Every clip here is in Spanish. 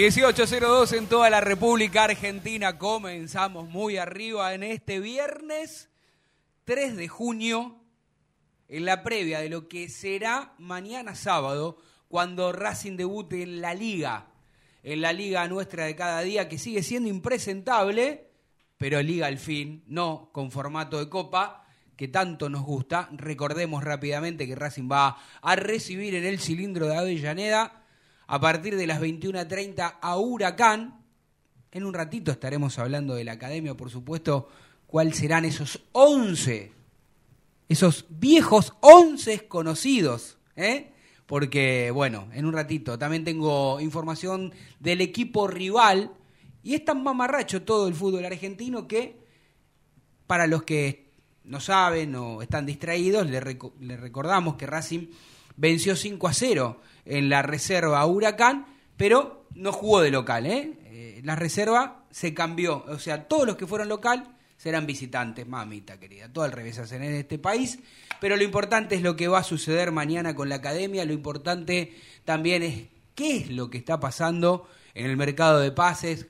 1802 en toda la República Argentina. Comenzamos muy arriba en este viernes 3 de junio, en la previa de lo que será mañana sábado, cuando Racing debute en la liga, en la liga nuestra de cada día, que sigue siendo impresentable, pero liga al fin, no con formato de copa, que tanto nos gusta. Recordemos rápidamente que Racing va a recibir en el cilindro de Avellaneda a partir de las 21.30 a Huracán. En un ratito estaremos hablando de la academia, por supuesto, cuáles serán esos 11, esos viejos 11 conocidos, ¿eh? Porque, bueno, en un ratito también tengo información del equipo rival y es tan mamarracho todo el fútbol argentino que, para los que no saben o están distraídos, le, le recordamos que Racing venció 5 a 0 en la reserva Huracán, pero no jugó de local. ¿eh? ¿eh? la reserva se cambió, o sea, todos los que fueron local serán visitantes, mamita querida, todo al revés hacen en este país, pero lo importante es lo que va a suceder mañana con la academia, lo importante también es qué es lo que está pasando en el mercado de pases,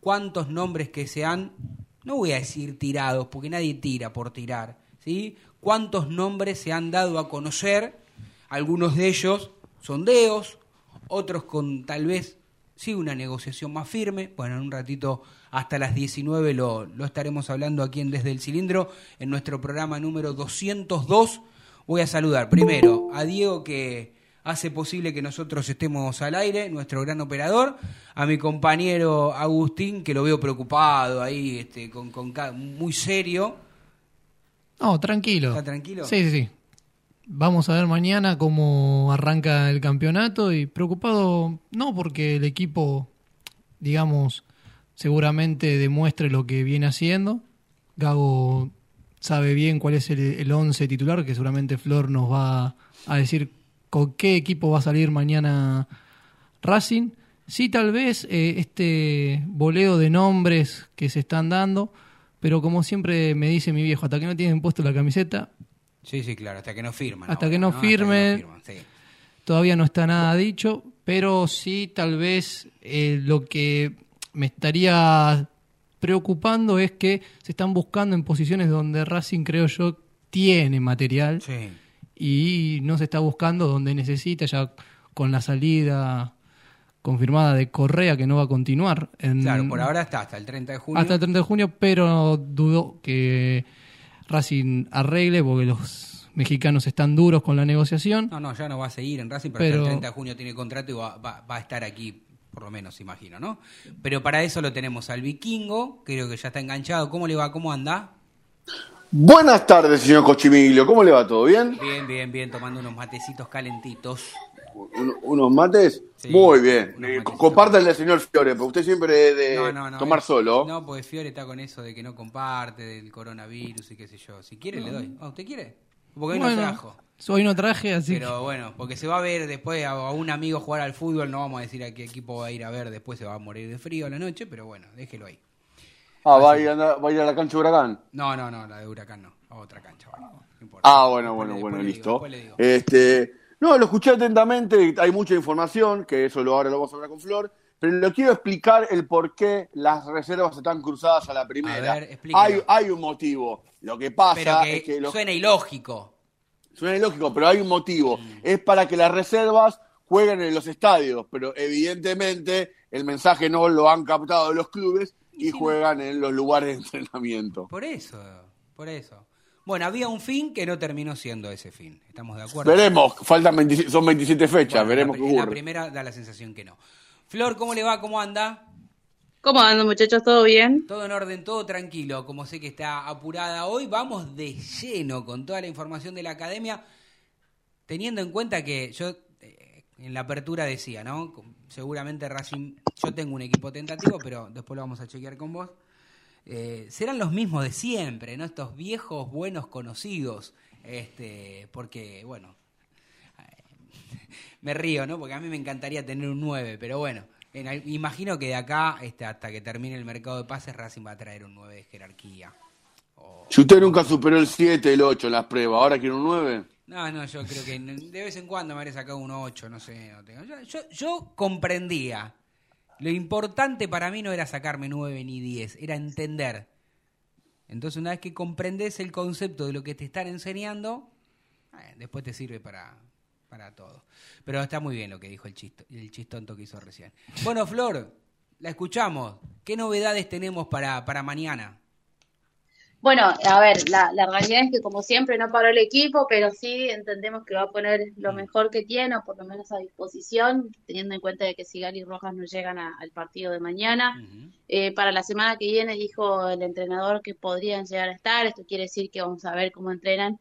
cuántos nombres que se han, no voy a decir tirados, porque nadie tira por tirar, ¿sí? Cuántos nombres se han dado a conocer, algunos de ellos sondeos, otros con tal vez sí una negociación más firme. Bueno, en un ratito hasta las 19 lo, lo estaremos hablando aquí en Desde el Cilindro, en nuestro programa número 202. Voy a saludar primero a Diego que hace posible que nosotros estemos al aire, nuestro gran operador, a mi compañero Agustín, que lo veo preocupado ahí, este, con, con muy serio. No, tranquilo. ¿Está tranquilo? Sí, sí, sí. Vamos a ver mañana cómo arranca el campeonato y preocupado no porque el equipo, digamos, seguramente demuestre lo que viene haciendo. Gago sabe bien cuál es el, once titular, que seguramente Flor nos va a decir con qué equipo va a salir mañana Racing. Sí, tal vez eh, este boleo de nombres que se están dando, pero como siempre me dice mi viejo, hasta que no tienen puesto la camiseta, Sí, sí, claro, hasta que no firman. Hasta, que, no firme, todavía no está nada dicho, pero sí tal vez eh, lo que me estaría preocupando es que se están buscando en posiciones donde Racing, creo yo, tiene material y no se está buscando donde necesita, ya con la salida confirmada de Correa que no va a continuar. claro, por ahora está hasta el 30 de junio. Hasta el 30 de junio, pero dudo que Racing arregle porque los mexicanos están duros con la negociación. No, no, ya no va a seguir en Racing, pero, el 30 de junio tiene contrato y va, a estar aquí, por lo menos, imagino, ¿no? Pero para eso lo tenemos al vikingo, creo que ya está enganchado. ¿Cómo le va? ¿Cómo anda? Buenas tardes, señor Cochimilio. ¿Cómo le va? ¿Todo bien? Bien, bien, bien, tomando unos matecitos calentitos unos mates. Muy bien. Eh, compártanle señor Fiore, porque usted siempre de tomar solo. No, porque Fiore está con eso de que no comparte, del coronavirus y qué sé yo. Si quiere, le doy. Ah, ¿Usted quiere? Porque hoy no trajo. Hoy no traje, así Pero bueno, porque se va a ver después a, un amigo jugar al fútbol, no vamos a decir a qué equipo va a ir a ver, después se va a morir de frío a la noche, pero bueno, déjelo ahí. Ah, ¿va a, ir a, ¿va a ir a la cancha de Huracán? No, no, no, la de Huracán no, a otra cancha. ah, bueno, bueno, bueno, listo. Este, no, lo escuché atentamente, hay mucha información, que eso lo, ahora lo vamos a hablar con Flor, pero le quiero explicar el por qué las reservas están cruzadas a la primera. hay, hay un motivo. Lo que pasa es que... Suena ilógico. Suena ilógico, pero hay un motivo. Mm. Es para que las reservas jueguen en los estadios, pero evidentemente el mensaje no lo han captado los clubes y juegan en los lugares de entrenamiento. Por eso, por eso. Bueno, había un fin que no terminó siendo ese fin. ¿Estamos de acuerdo? Veremos, faltan son 27 fechas, veremos qué ocurre. La primera da la sensación que no. Flor, ¿cómo le va? ¿Cómo anda? ¿Cómo andan muchachos? ¿Todo bien? Todo en orden, todo tranquilo. Como sé que está apurada hoy, vamos de lleno con toda la información de la academia, teniendo en cuenta que yo eh, en la apertura decía, ¿no? Seguramente Racing, yo tengo un equipo tentativo, pero después lo vamos a chequear con vos. Eh, serán los mismos de siempre, ¿no? Estos viejos buenos conocidos, este, porque, bueno, me río, ¿no? Porque a mí me encantaría tener un 9, pero bueno, imagino que de acá este, hasta que termine el mercado de pases, Racing va a traer un 9 de jerarquía. si usted nunca superó el 7, el 8 en las pruebas, ¿ahora quiere un 9? No, no, yo creo que de vez en cuando me habría sacado un 8, no sé. Yo, yo, yo comprendía Lo importante para mí no era sacarme 9 ni 10, era entender. Entonces, una vez que comprendes el concepto de lo que te están enseñando, eh, después te sirve para, para todo. Pero está muy bien lo que dijo el, chisto, el chistonto que hizo recién. Bueno, Flor, la escuchamos. ¿Qué novedades tenemos para, para mañana? Bueno, a ver, la, la, realidad es que como siempre no paró el equipo, pero sí entendemos que va a poner lo mm. mejor que tiene, o por lo menos a disposición, teniendo en cuenta de que Sigali y Rojas no llegan al partido de mañana. eh, para la semana que viene dijo el entrenador que podrían llegar a estar, esto quiere decir que vamos a ver cómo entrenan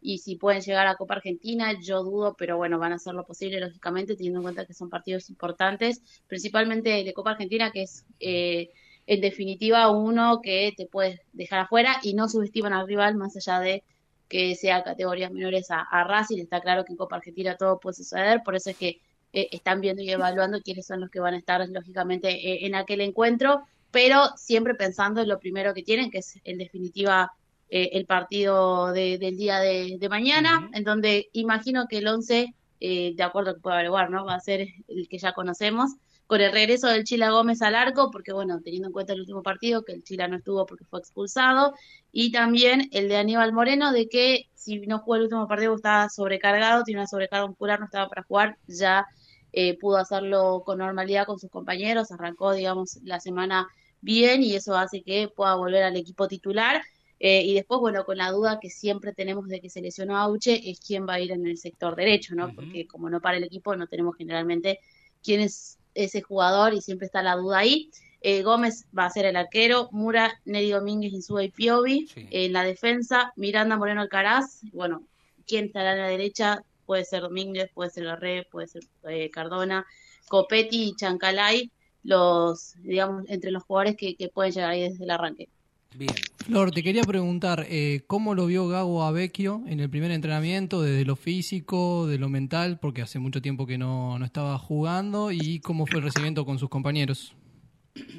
y si pueden llegar a Copa Argentina, yo dudo, pero bueno, van a hacer lo posible, lógicamente, teniendo en cuenta que son partidos importantes, principalmente de Copa Argentina, que es... Eh, en definitiva uno que te puedes dejar afuera y no subestiman al rival más allá de que sea categorías menores a, Racing. Está claro que en Copa Argentina todo puede suceder, por eso es que eh, están viendo y evaluando quiénes son los que van a estar lógicamente eh, en aquel encuentro, pero siempre pensando en lo primero que tienen, que es en definitiva eh, el partido del día de, mañana, en donde imagino que el 11, de acuerdo a que pueda averiguar, ¿no? va a ser el que ya conocemos con el regreso del Chila Gómez al arco, porque bueno, teniendo en cuenta el último partido, que el Chila no estuvo porque fue expulsado, y también el de Aníbal Moreno, de que si no jugó el último partido estaba sobrecargado, tiene una sobrecarga muscular, no estaba para jugar, ya eh, pudo hacerlo con normalidad con sus compañeros, arrancó, digamos, la semana bien y eso hace que pueda volver al equipo titular. Eh, y después, bueno, con la duda que siempre tenemos de que se lesionó Auche, es quién va a ir en el sector derecho, ¿no? Porque como no para el equipo, no tenemos generalmente quiénes ese jugador y siempre está la duda ahí. Eh, Gómez va a ser el arquero, Mura, Neri Domínguez, Insúa y Piovi. En la defensa, Miranda Moreno Alcaraz. Bueno, ¿quién estará a la derecha? Puede ser Domínguez, puede ser Garré, puede ser eh, Cardona, Copetti y Chancalay, los, digamos, entre los jugadores que, que pueden llegar ahí desde el arranque. Bien. Flor, te quería preguntar, eh, ¿cómo lo vio Gago a Vecchio en el primer entrenamiento, desde lo físico, de lo mental, porque hace mucho tiempo que no, estaba jugando, y cómo fue el recibimiento con sus compañeros?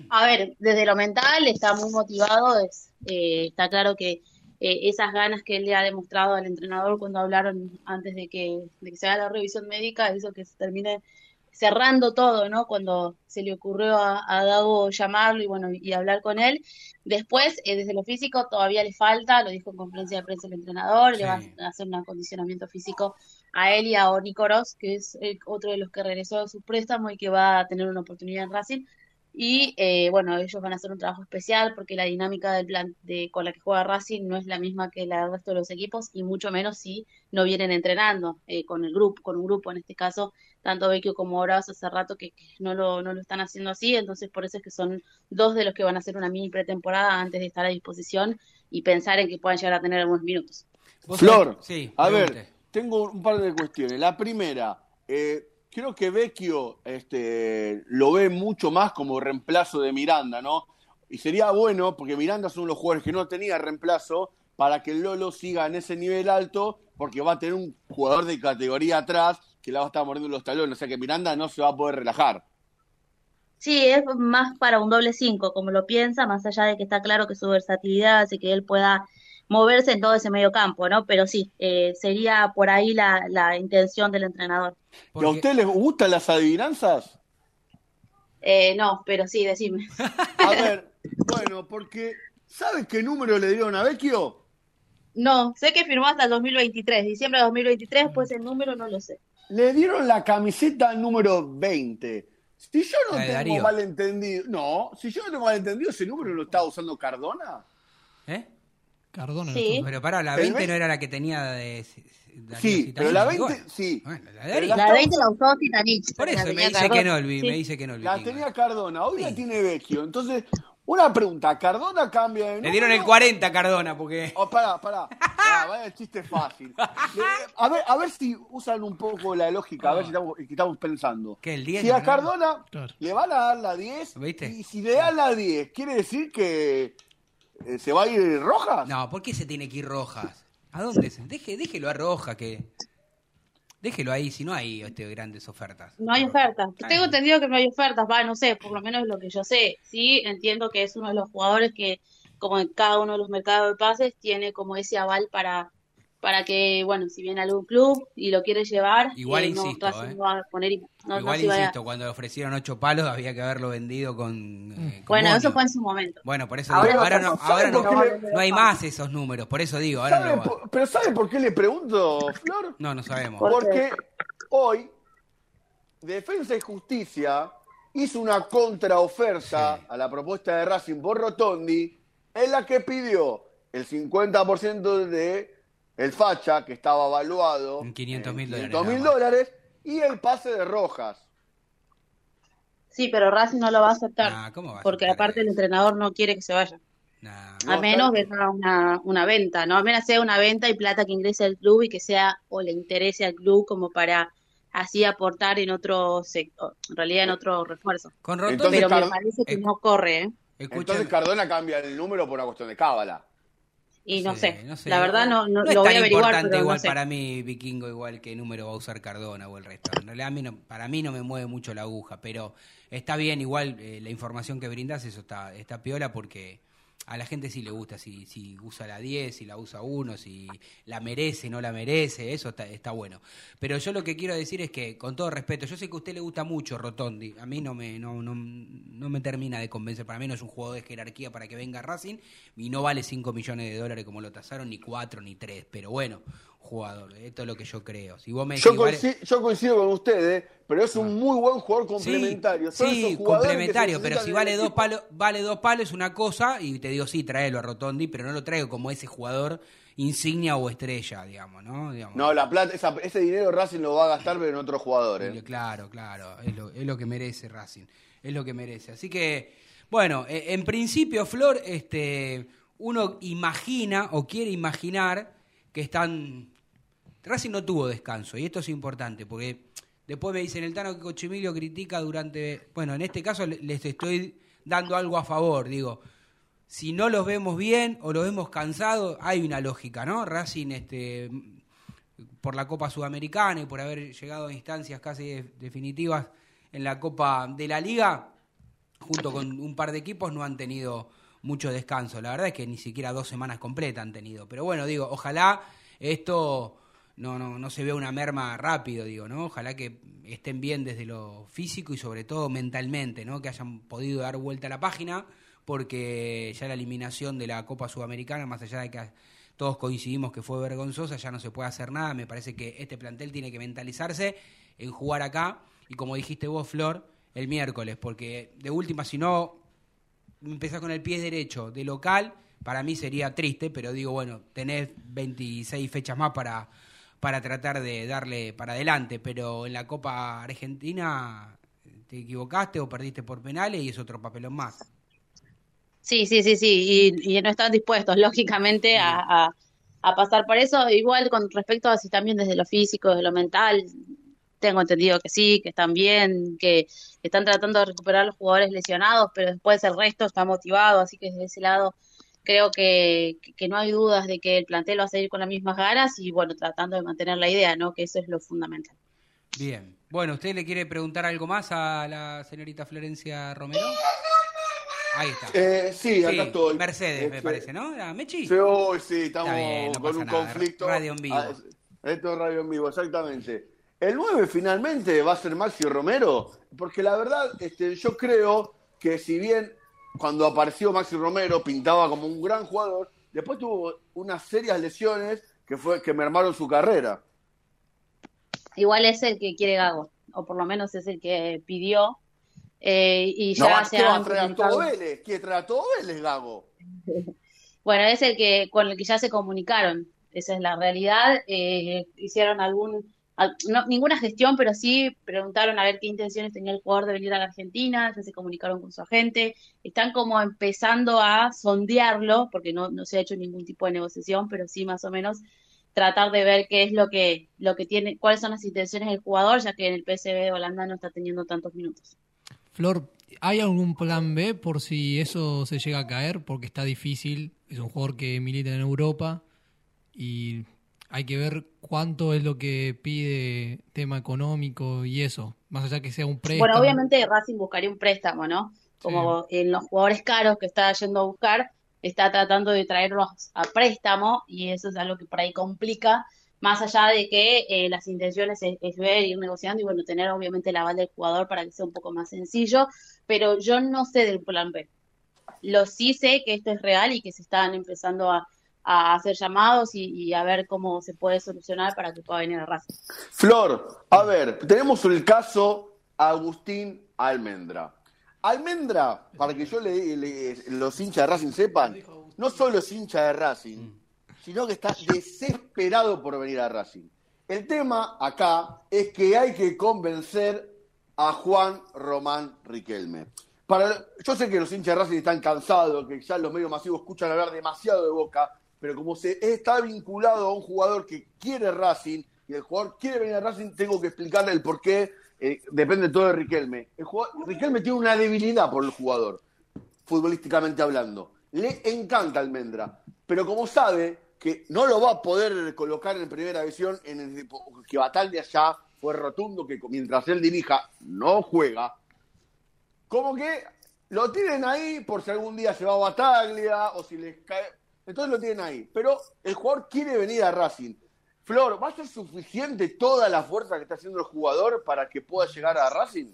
A ver, desde lo mental está muy motivado, es, eh, está claro que eh, esas ganas que él le ha demostrado al entrenador cuando hablaron antes de que, de que se haga la revisión médica, hizo que se termine cerrando todo, ¿no? Cuando se le ocurrió a, a Dago llamarlo y bueno, y hablar con él. Después, eh, desde lo físico, todavía le falta, lo dijo en conferencia de prensa el entrenador, le va a hacer un acondicionamiento físico a él y a Onícoros, que es otro de los que regresó de su préstamo y que va a tener una oportunidad en Racing. Y eh, bueno, ellos van a hacer un trabajo especial porque la dinámica del plan de, con la que juega Racing no es la misma que la del resto de los equipos y mucho menos si no vienen entrenando eh, con el grupo, con un grupo en este caso, tanto Vecchio como Horacio hace rato que, no, lo, no lo están haciendo así, entonces por eso es que son dos de los que van a hacer una mini pretemporada antes de estar a disposición y pensar en que puedan llegar a tener algunos minutos. Flor, sí, a ver, tengo un par de cuestiones. La primera, eh, creo que Vecchio este, lo ve mucho más como reemplazo de Miranda, ¿no? Y sería bueno, porque Miranda es uno de los jugadores que no tenía reemplazo, para que el Lolo siga en ese nivel alto, porque va a tener un jugador de categoría atrás que la va a estar mordiendo los talones, o sea que Miranda no se va a poder relajar. Sí, es más para un doble cinco, como lo piensa, más allá de que está claro que su versatilidad hace que él pueda moverse en todo ese medio campo, ¿no? Pero sí, eh, sería por ahí la, la intención del entrenador. ¿Y a usted les gustan las adivinanzas? Eh, no, pero sí, decime. A ver, bueno, porque ¿sabes qué número le dieron a Vecchio? No, sé que firmó hasta el 2023, diciembre de 2023, pues el número no lo sé. Le dieron la camiseta número 20. Si yo no tengo mal entendido, no, si yo no tengo mal entendido, ese número lo estaba usando Cardona. ¿Eh? Cardona. Sí. Pero pará, la 20 no era la que tenía de... sí, pero la 20, sí. la, 20 la usó Titanich. Por eso me dice, que no, me dice que no. La tenía Cardona, hoy la tiene Vecchio. Entonces, una pregunta, ¿Cardona cambia de Le dieron el 40 a Cardona porque... Oh, pará, pará. vaya el chiste fácil. A ver, a ver si usan un poco la lógica, a ver si estamos, estamos pensando. ¿Qué, el 10? Si a Cardona le van a dar la 10, ¿Viste? y si le dan la 10, quiere decir que eh, ¿Se va a ir Rojas? No, ¿por qué se tiene que ir Rojas? ¿A dónde? Se? Deje, déjelo a Rojas, que... Déjelo ahí, si no hay este, grandes ofertas. No hay ofertas. Tengo entendido que no hay ofertas, va, no sé, por lo menos es lo que yo sé. Sí, entiendo que es uno de los jugadores que, como en cada uno de los mercados de pases, tiene como ese aval para, para que, bueno, si viene algún club y lo quiere llevar, igual eh, insisto, no, va a poner, igual insisto, cuando le ofrecieron ocho palos había que haberlo vendido con. Eh, bueno, eso fue en su momento. Bueno, por eso ahora, no, ahora no, hay más esos números, por eso digo. Ahora pero ¿sabe por qué le pregunto, Flor? No, no sabemos. Porque hoy Defensa y Justicia hizo una contraoferta a la propuesta de Racing por Rotondi en la que pidió el 50% de el facha, que estaba evaluado en 500 mil dólares, dólares, y el pase de Rojas. Sí, pero Racing no lo va a aceptar. porque aparte el entrenador no quiere que se vaya. a menos que sea una, una venta, ¿no? A menos sea una venta y plata que ingrese al club y que sea o le interese al club como para así aportar en otro sector, en realidad en otro refuerzo. Con pero me parece que eh, no corre, ¿eh? Entonces Cardona cambia el número por una cuestión de cábala. Y no, sé, la verdad no, no, lo voy a averiguar. Pero igual para mí, Vikingo, igual que número va a usar Cardona o el resto. En realidad, a mí no, para mí no me mueve mucho la aguja, pero está bien, igual eh, la información que brindas, eso está, está piola porque a la gente sí le gusta, si, si usa la 10, si la usa uno, si la merece, no la merece, eso está, está, bueno. Pero yo lo que quiero decir es que, con todo respeto, yo sé que a usted le gusta mucho Rotondi, a mí no me, no, no, no me termina de convencer, para mí no es un jugador de jerarquía para que venga Racing y no vale 5 millones de dólares como lo tasaron, ni 4 ni 3, pero bueno, jugador. Esto es lo que yo creo. Si vos me yo, coincido, con ustedes, pero es un ah. muy buen jugador complementario. Sí, complementario, pero si vale dos palos, vale dos palos una cosa y te digo sí, tráelo a Rotondi, pero no lo traigo como ese jugador insignia o estrella, digamos, ¿no? No, la plata, ese dinero Racing lo va a gastar pero en otros jugadores. Claro, claro, es lo, es lo que merece Racing, es lo que merece. Así que, bueno, eh, en principio, Flor, este, uno imagina o quiere imaginar que están Racing no tuvo descanso, y esto es importante, porque después me dicen el Tano que Cochimilio critica durante. Bueno, en este caso les estoy dando algo a favor, digo. Si no los vemos bien o los vemos cansados, hay una lógica, ¿no? Racing, este, por la Copa Sudamericana y por haber llegado a instancias casi definitivas en la Copa de la Liga, junto con un par de equipos, no han tenido mucho descanso. La verdad es que ni siquiera dos semanas completas han tenido. Pero bueno, digo, ojalá esto no, no, no se ve una merma rápido, digo, ¿no? Ojalá que estén bien desde lo físico y sobre todo mentalmente, ¿no? Que hayan podido dar vuelta a la página, porque ya la eliminación de la Copa Sudamericana, más allá de que todos coincidimos que fue vergonzosa, ya no se puede hacer nada. Me parece que este plantel tiene que mentalizarse en jugar acá y como dijiste vos, Flor, el miércoles, porque de última, si no empezás con el pie derecho de local, para mí sería triste, pero digo, bueno, tenés 26 fechas más para para tratar de darle para adelante, pero en la Copa Argentina te equivocaste o perdiste por penales y es otro papelón más. Sí, sí, sí, sí, y, no están dispuestos, lógicamente, a, a, pasar por eso. Igual con respecto a si también desde lo físico, desde lo mental, tengo entendido que sí, que están bien, que están tratando de recuperar los jugadores lesionados, pero después el resto está motivado, así que desde ese lado creo que, no hay dudas de que el plantel va a seguir con las mismas ganas y bueno, tratando de mantener la idea, ¿no? Que eso es lo fundamental. Bien. Bueno, ¿usted le quiere preguntar algo más a la señorita Florencia Romero? Ahí está. Eh, sí, acá estoy. Mercedes, me este, parece, ¿no? ¿Mechi? Sí, sí, estamos con un conflicto. Radio en vivo. Ah, esto es radio en vivo, exactamente. El 9 finalmente va a ser Maxi Romero, porque la verdad, este, yo creo que si bien cuando apareció Maxi Romero pintaba como un gran jugador, después tuvo unas serias lesiones que fue que mermaron su carrera. Igual es el que quiere Gago, o por lo menos es el que pidió. Eh, y ya se va a traer a todo Vélez? ¿Quiere traer a todo Vélez, Gago? bueno, es el que con el que ya se comunicaron. Esa es la realidad. Eh, hicieron algún no, ninguna gestión, pero sí preguntaron a ver qué intenciones tenía el jugador de venir a la Argentina, ya se comunicaron con su agente, están como empezando a sondearlo, porque no, no se ha hecho ningún tipo de negociación, pero sí más o menos tratar de ver qué es lo que, lo que tiene, cuáles son las intenciones del jugador, ya que en el PSV de Holanda no está teniendo tantos minutos. Flor, ¿hay algún plan B por si eso se llega a caer? Porque está difícil, es un jugador que milita en Europa y hay que ver cuánto es lo que pide tema económico y eso, más allá que sea un préstamo. Bueno, obviamente Racing buscaría un préstamo, ¿no? Como en los jugadores caros que está yendo a buscar, está tratando de traerlos a préstamo y eso es algo que por ahí complica, más allá de que eh, las intenciones es, ver, ir negociando y bueno, tener obviamente el aval del jugador para que sea un poco más sencillo, pero yo no sé del plan B. Lo sí sé que esto es real y que se están empezando a, hacer llamados y, a ver cómo se puede solucionar para que pueda venir a Racing. Flor, a ver, tenemos el caso Agustín Almendra. Almendra, para que yo le, los hinchas de Racing sepan, no solo es hincha de Racing, sino que está desesperado por venir a Racing. El tema acá es que hay que convencer a Juan Román Riquelme. Para, yo sé que los hinchas de Racing están cansados, que ya los medios masivos escuchan hablar demasiado de Boca, pero como se está vinculado a un jugador que quiere Racing y el jugador quiere venir a Racing, tengo que explicarle el por qué eh, depende todo de Riquelme. Riquelme tiene una debilidad por el jugador, futbolísticamente hablando. Le encanta Almendra, pero como sabe que no lo va a poder colocar en primera división, en el, que Batalla allá fue rotundo, que mientras él dirija no juega, como que lo tienen ahí por si algún día se va a Bataglia o si les cae. Entonces lo tienen ahí. Pero el jugador quiere venir a Racing. Flor, ¿va a ser suficiente toda la fuerza que está haciendo el jugador para que pueda llegar a Racing?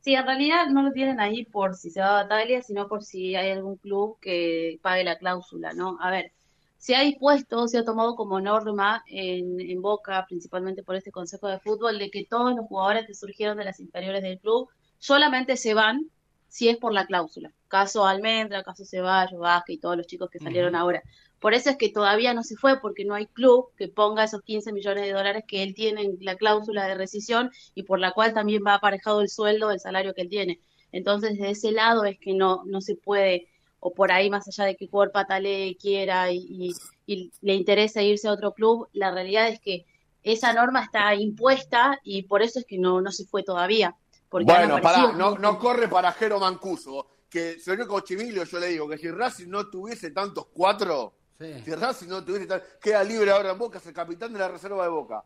Sí, en realidad no lo tienen ahí por si se va a Bataglia, sino por si hay algún club que pague la cláusula, ¿no? A ver, se ha dispuesto, se ha tomado como norma en, en Boca, principalmente por este Consejo de Fútbol, de que todos los jugadores que surgieron de las inferiores del club solamente se van si es por la cláusula. Caso Almendra, caso Ceballos, Vázquez y todos los chicos que salieron ahora. Por eso es que todavía no se fue, porque no hay club que ponga esos 15 millones de dólares que él tiene en la cláusula de rescisión y por la cual también va aparejado el sueldo, el salario que él tiene. Entonces, de ese lado es que no, no se puede, o por ahí más allá de que Cuerpa Tale quiera y, le interesa irse a otro club, la realidad es que esa norma está impuesta y por eso es que no, no se fue todavía. Bueno, para, no, no corre para Jero Mancuso, que señor Cochimilio yo le digo que si Racing no tuviese tantos cuatro, si Racing no tuviese tal, queda libre ahora en Boca, es el capitán de la reserva de Boca.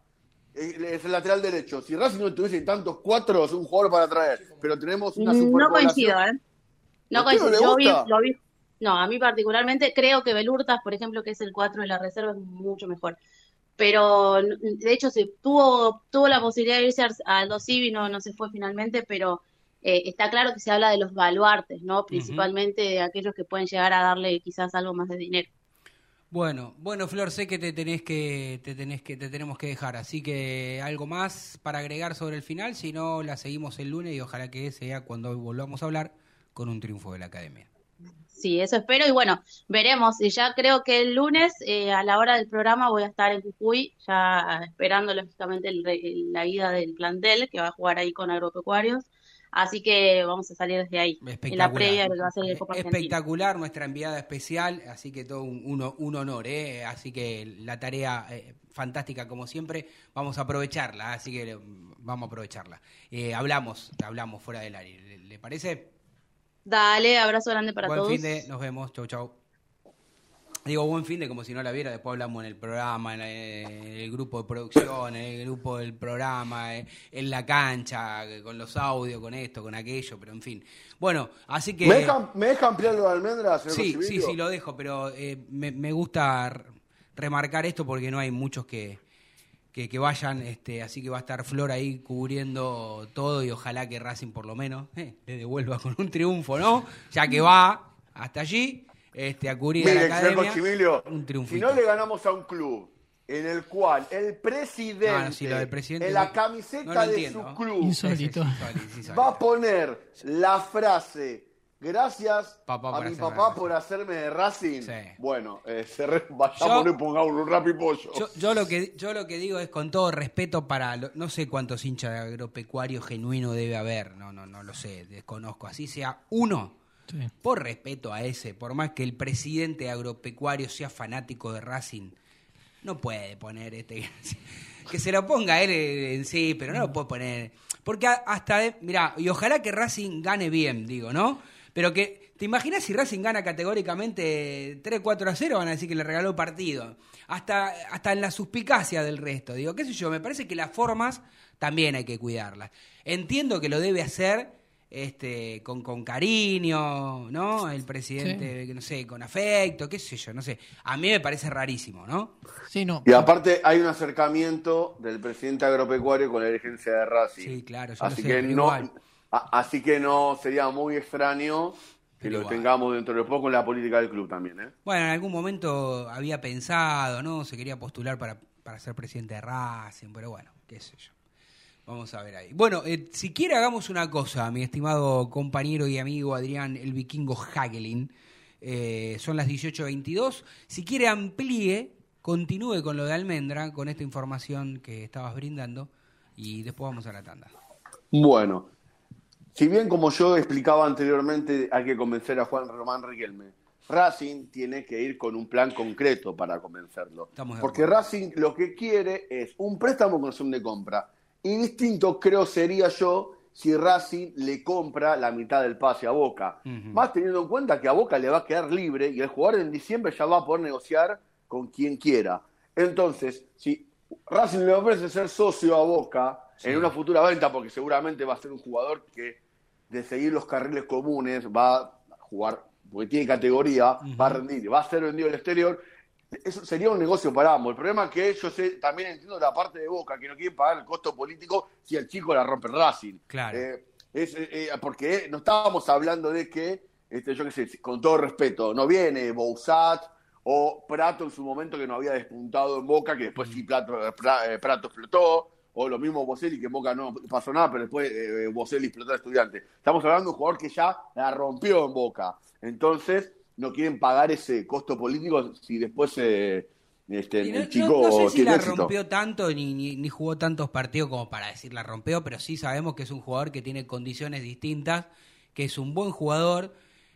Es el lateral derecho. Si Racing no tuviese tantos cuatro, es un jugador para traer. Pero tenemos una No coincido, ¿eh? No coincido. Yo vi, lo vi. No, a mí particularmente creo que Belurtas, por ejemplo, que es el cuatro de la reserva, es mucho mejor. Pero de hecho se tuvo tuvo la posibilidad de irse al Dos y no, no se fue finalmente, pero eh, está claro que se habla de los baluartes, ¿no? Principalmente de aquellos que pueden llegar a darle quizás algo más de dinero. Bueno, bueno, Flor, sé que te tenés que, te tenés que, te tenemos que dejar, así que algo más para agregar sobre el final, si no la seguimos el lunes y ojalá que sea cuando volvamos a hablar con un triunfo de la academia. Sí, eso espero y bueno, veremos. Y ya creo que el lunes eh, a la hora del programa voy a estar en Jujuy, ya esperando lógicamente la ida del plantel que va a jugar ahí con agropecuarios. Así que vamos a salir desde ahí, en la previa de lo que va a ser el Copa Espectacular, nuestra enviada especial, así que todo un, un, honor, ¿eh? así que la tarea eh, fantástica como siempre, vamos a aprovecharla, así que vamos a aprovecharla. Eh, hablamos, hablamos fuera del área, ¿le, parece? Dale, abrazo grande para todos. Buen fin de, nos vemos, chau chau. Digo, buen fin de como si no la viera, después hablamos en el programa, en el, grupo de producción, en el grupo del programa, eh, en la cancha, con los audios, con esto, con aquello, pero en fin. Bueno, así que... ¿Me dejan, ¿me ampliar lo de almendras? Sí, sí, sí, lo dejo, pero eh, me, gusta remarcar esto porque no hay muchos que, que, vayan, este, así que va a estar Flor ahí cubriendo todo y ojalá que Racing por lo menos eh, le devuelva con un triunfo, ¿no? Ya que va hasta allí este, a cubrir a la academia, un Si no le ganamos a un club en el cual el presidente, en la camiseta de su club va a poner la frase gracias a mi papá por hacerme de Racing. Bueno, eh, se vayamos y pongamos un rapipollo. Yo, yo, lo que, yo lo que digo es con todo respeto para, no sé cuántos hinchas de agropecuario genuino debe haber, no, no, no lo sé, desconozco, así sea uno por respeto a ese, por más que el presidente agropecuario sea fanático de Racing, no puede poner este. que se lo ponga él en sí, pero no lo puede poner. Porque hasta. Mira, y ojalá que Racing gane bien, digo, ¿no? Pero que. ¿Te imaginas si Racing gana categóricamente 3-4 a 0? Van a decir que le regaló partido. Hasta, hasta en la suspicacia del resto. Digo, qué sé yo, me parece que las formas también hay que cuidarlas. Entiendo que lo debe hacer este, con, con cariño, ¿no? El presidente, no sé, con afecto, qué sé yo, no sé. A mí me parece rarísimo, ¿no? Sí, no. Y aparte hay un acercamiento del presidente agropecuario con la dirigencia de Racing. Sí, claro. así que no, así que no sería muy extraño que lo tengamos dentro de poco en la política del club también, ¿eh? Bueno, en algún momento había pensado, ¿no? Se quería postular para, para ser presidente de Racing, pero bueno, qué sé yo. Vamos a ver ahí. Bueno, eh, si quiere hagamos una cosa, mi estimado compañero y amigo Adrián el Vikingo Hagelin. Eh, son las 18.22. Si quiere amplíe, continúe con lo de Almendra, con esta información que estabas brindando, y después vamos a la tanda. Bueno, si bien como yo explicaba anteriormente, hay que convencer a Juan Román Riquelme. Racing tiene que ir con un plan concreto para convencerlo. Porque Racing lo que quiere es un préstamo con opción de compra y distinto creo sería yo si Racing le compra la mitad del pase a Boca. Más teniendo en cuenta que a Boca le va a quedar libre y el jugador en diciembre ya va a poder negociar con quien quiera. Entonces, si Racing le ofrece ser socio a Boca en una futura venta, porque seguramente va a ser un jugador que de seguir los carriles comunes va a jugar, porque tiene categoría, va a rendir, va a ser vendido al exterior, eso sería un negocio para ambos. El problema es que yo sé, también entiendo la parte de Boca, que no quiere pagar el costo político si el chico la rompe Racing. Claro. Eh, es, eh, eh, porque no estábamos hablando de que, este, yo qué sé, con todo respeto, no viene Bousat o Prato en su momento que no había despuntado en Boca, que después sí Prato, Prato explotó, o lo mismo Boselli, que en Boca no pasó nada, pero después eh, Boselli explotó a estudiante. Estamos hablando de un jugador que ya la rompió en Boca. Entonces, no quieren pagar ese costo político si después eh, este, el chico no, sé si la rompió tanto ni, ni, jugó tantos partidos como para decir la rompió, pero sí sabemos que es un jugador que tiene condiciones distintas, que es un buen jugador,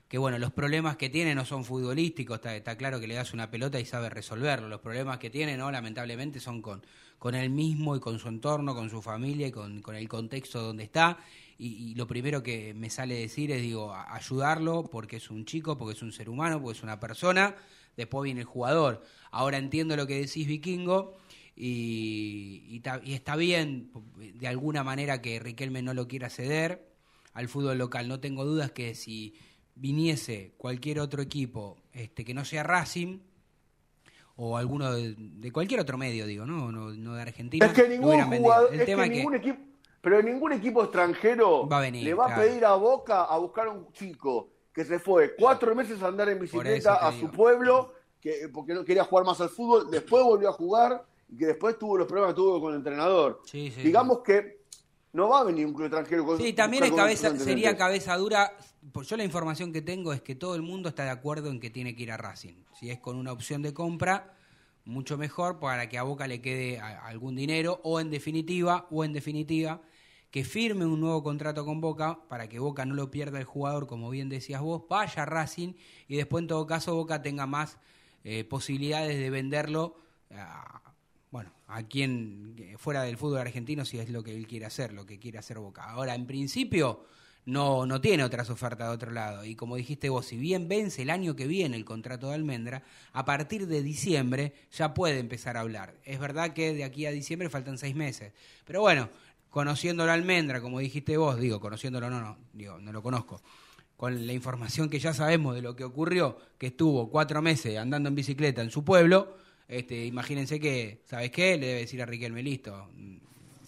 que bueno, los problemas que tiene no son futbolísticos, está, está claro que le das una pelota y sabe resolverlo. Los problemas que tiene, no, lamentablemente, son con, con él mismo y con su entorno, con su familia y con, el contexto donde está y, lo primero que me sale decir es, digo, ayudarlo porque es un chico, porque es un ser humano, porque es una persona, después viene el jugador. Ahora entiendo lo que decís, Vikingo, y, y, está bien de alguna manera que Riquelme no lo quiera ceder al fútbol local. No tengo dudas que si viniese cualquier otro equipo este, que no sea Racing, o alguno de, cualquier otro medio, digo, ¿no? No, de Argentina. Es que ningún jugador, es que ningún equipo pero ningún equipo extranjero le va a pedir a Boca a buscar un chico que se fue cuatro meses a andar en bicicleta a su pueblo que, porque no quería jugar más al fútbol, después volvió a jugar y que después tuvo los problemas que tuvo con el entrenador. Digamos que no va a venir un club extranjero con Sí, también es cabeza, sería cabeza dura. Pues yo la información que tengo es que todo el mundo está de acuerdo en que tiene que ir a Racing. Si es con una opción de compra, mucho mejor para que a Boca le quede algún dinero o en definitiva, o en definitiva, que firme un nuevo contrato con Boca para que Boca no lo pierda el jugador, como bien decías vos, vaya a Racing y después en todo caso Boca tenga más eh, posibilidades de venderlo a, a quien fuera del fútbol argentino si es lo que él quiere hacer, lo que quiere hacer Boca. Ahora, en principio no, no tiene otras ofertas de otro lado. Y como dijiste vos, si bien vence el año que viene el contrato de Almendra, a partir de diciembre ya puede empezar a hablar. Es verdad que de aquí a diciembre faltan seis meses. Pero bueno, conociendo la almendra, como dijiste vos, digo, conociéndolo no, no, digo, no lo conozco, con la información que ya sabemos de lo que ocurrió, que estuvo cuatro meses andando en bicicleta en su pueblo, este, imagínense que, ¿sabes qué? Le debe decir a Riquelme, listo,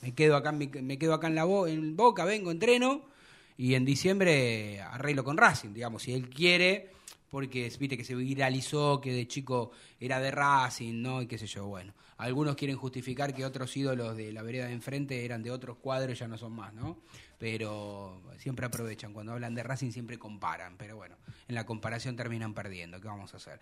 me quedo acá, me, quedo acá en la en Boca, vengo, entreno, y en diciembre arreglo con Racing, digamos, si él quiere porque viste que se viralizó que de chico era de Racing, ¿no? Y qué sé yo, bueno. Algunos quieren justificar que otros ídolos de la vereda de enfrente eran de otros cuadros y ya no son más, ¿no? Pero siempre aprovechan, cuando hablan de Racing siempre comparan, pero bueno, en la comparación terminan perdiendo, ¿qué vamos a hacer?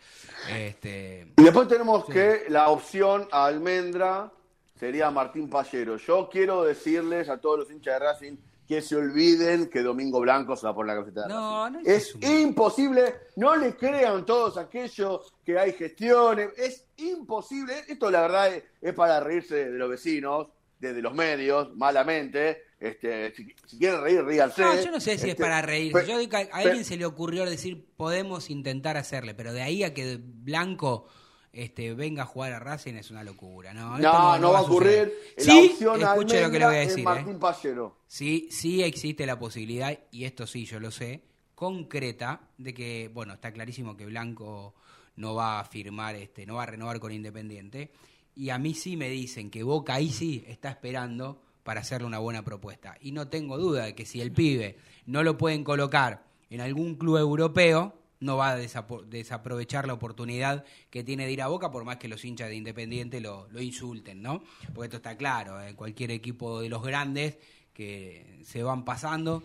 Este... Y después tenemos que la opción a Almendra sería Martín Pallero. Yo quiero decirles a todos los hinchas de Racing que se olviden que Domingo Blanco se va por la camiseta de no, no es, imposible, no le crean todos aquellos que hay gestiones, es imposible, esto la verdad es, para reírse de los vecinos, de, los medios, malamente, este, si, quieren reír, ríanse. No, yo no sé si es este, para reírse, yo digo que a, alguien se le ocurrió decir podemos intentar hacerle, pero de ahí a que Blanco este, venga a jugar a Racing es una locura. No, no, no, va a ocurrir. Sí, escuche lo que le voy a decir. Martín ¿eh? Sí, sí existe la posibilidad, y esto sí yo lo sé, concreta, de que, bueno, está clarísimo que Blanco no va a firmar, este, no va a renovar con Independiente. Y a mí sí me dicen que Boca ahí sí está esperando para hacerle una buena propuesta. Y no tengo duda de que si el pibe no lo pueden colocar en algún club europeo, no va a desaprovechar la oportunidad que tiene de ir a Boca, por más que los hinchas de Independiente lo, insulten, ¿no? Porque esto está claro, en cualquier equipo de los grandes que se van pasando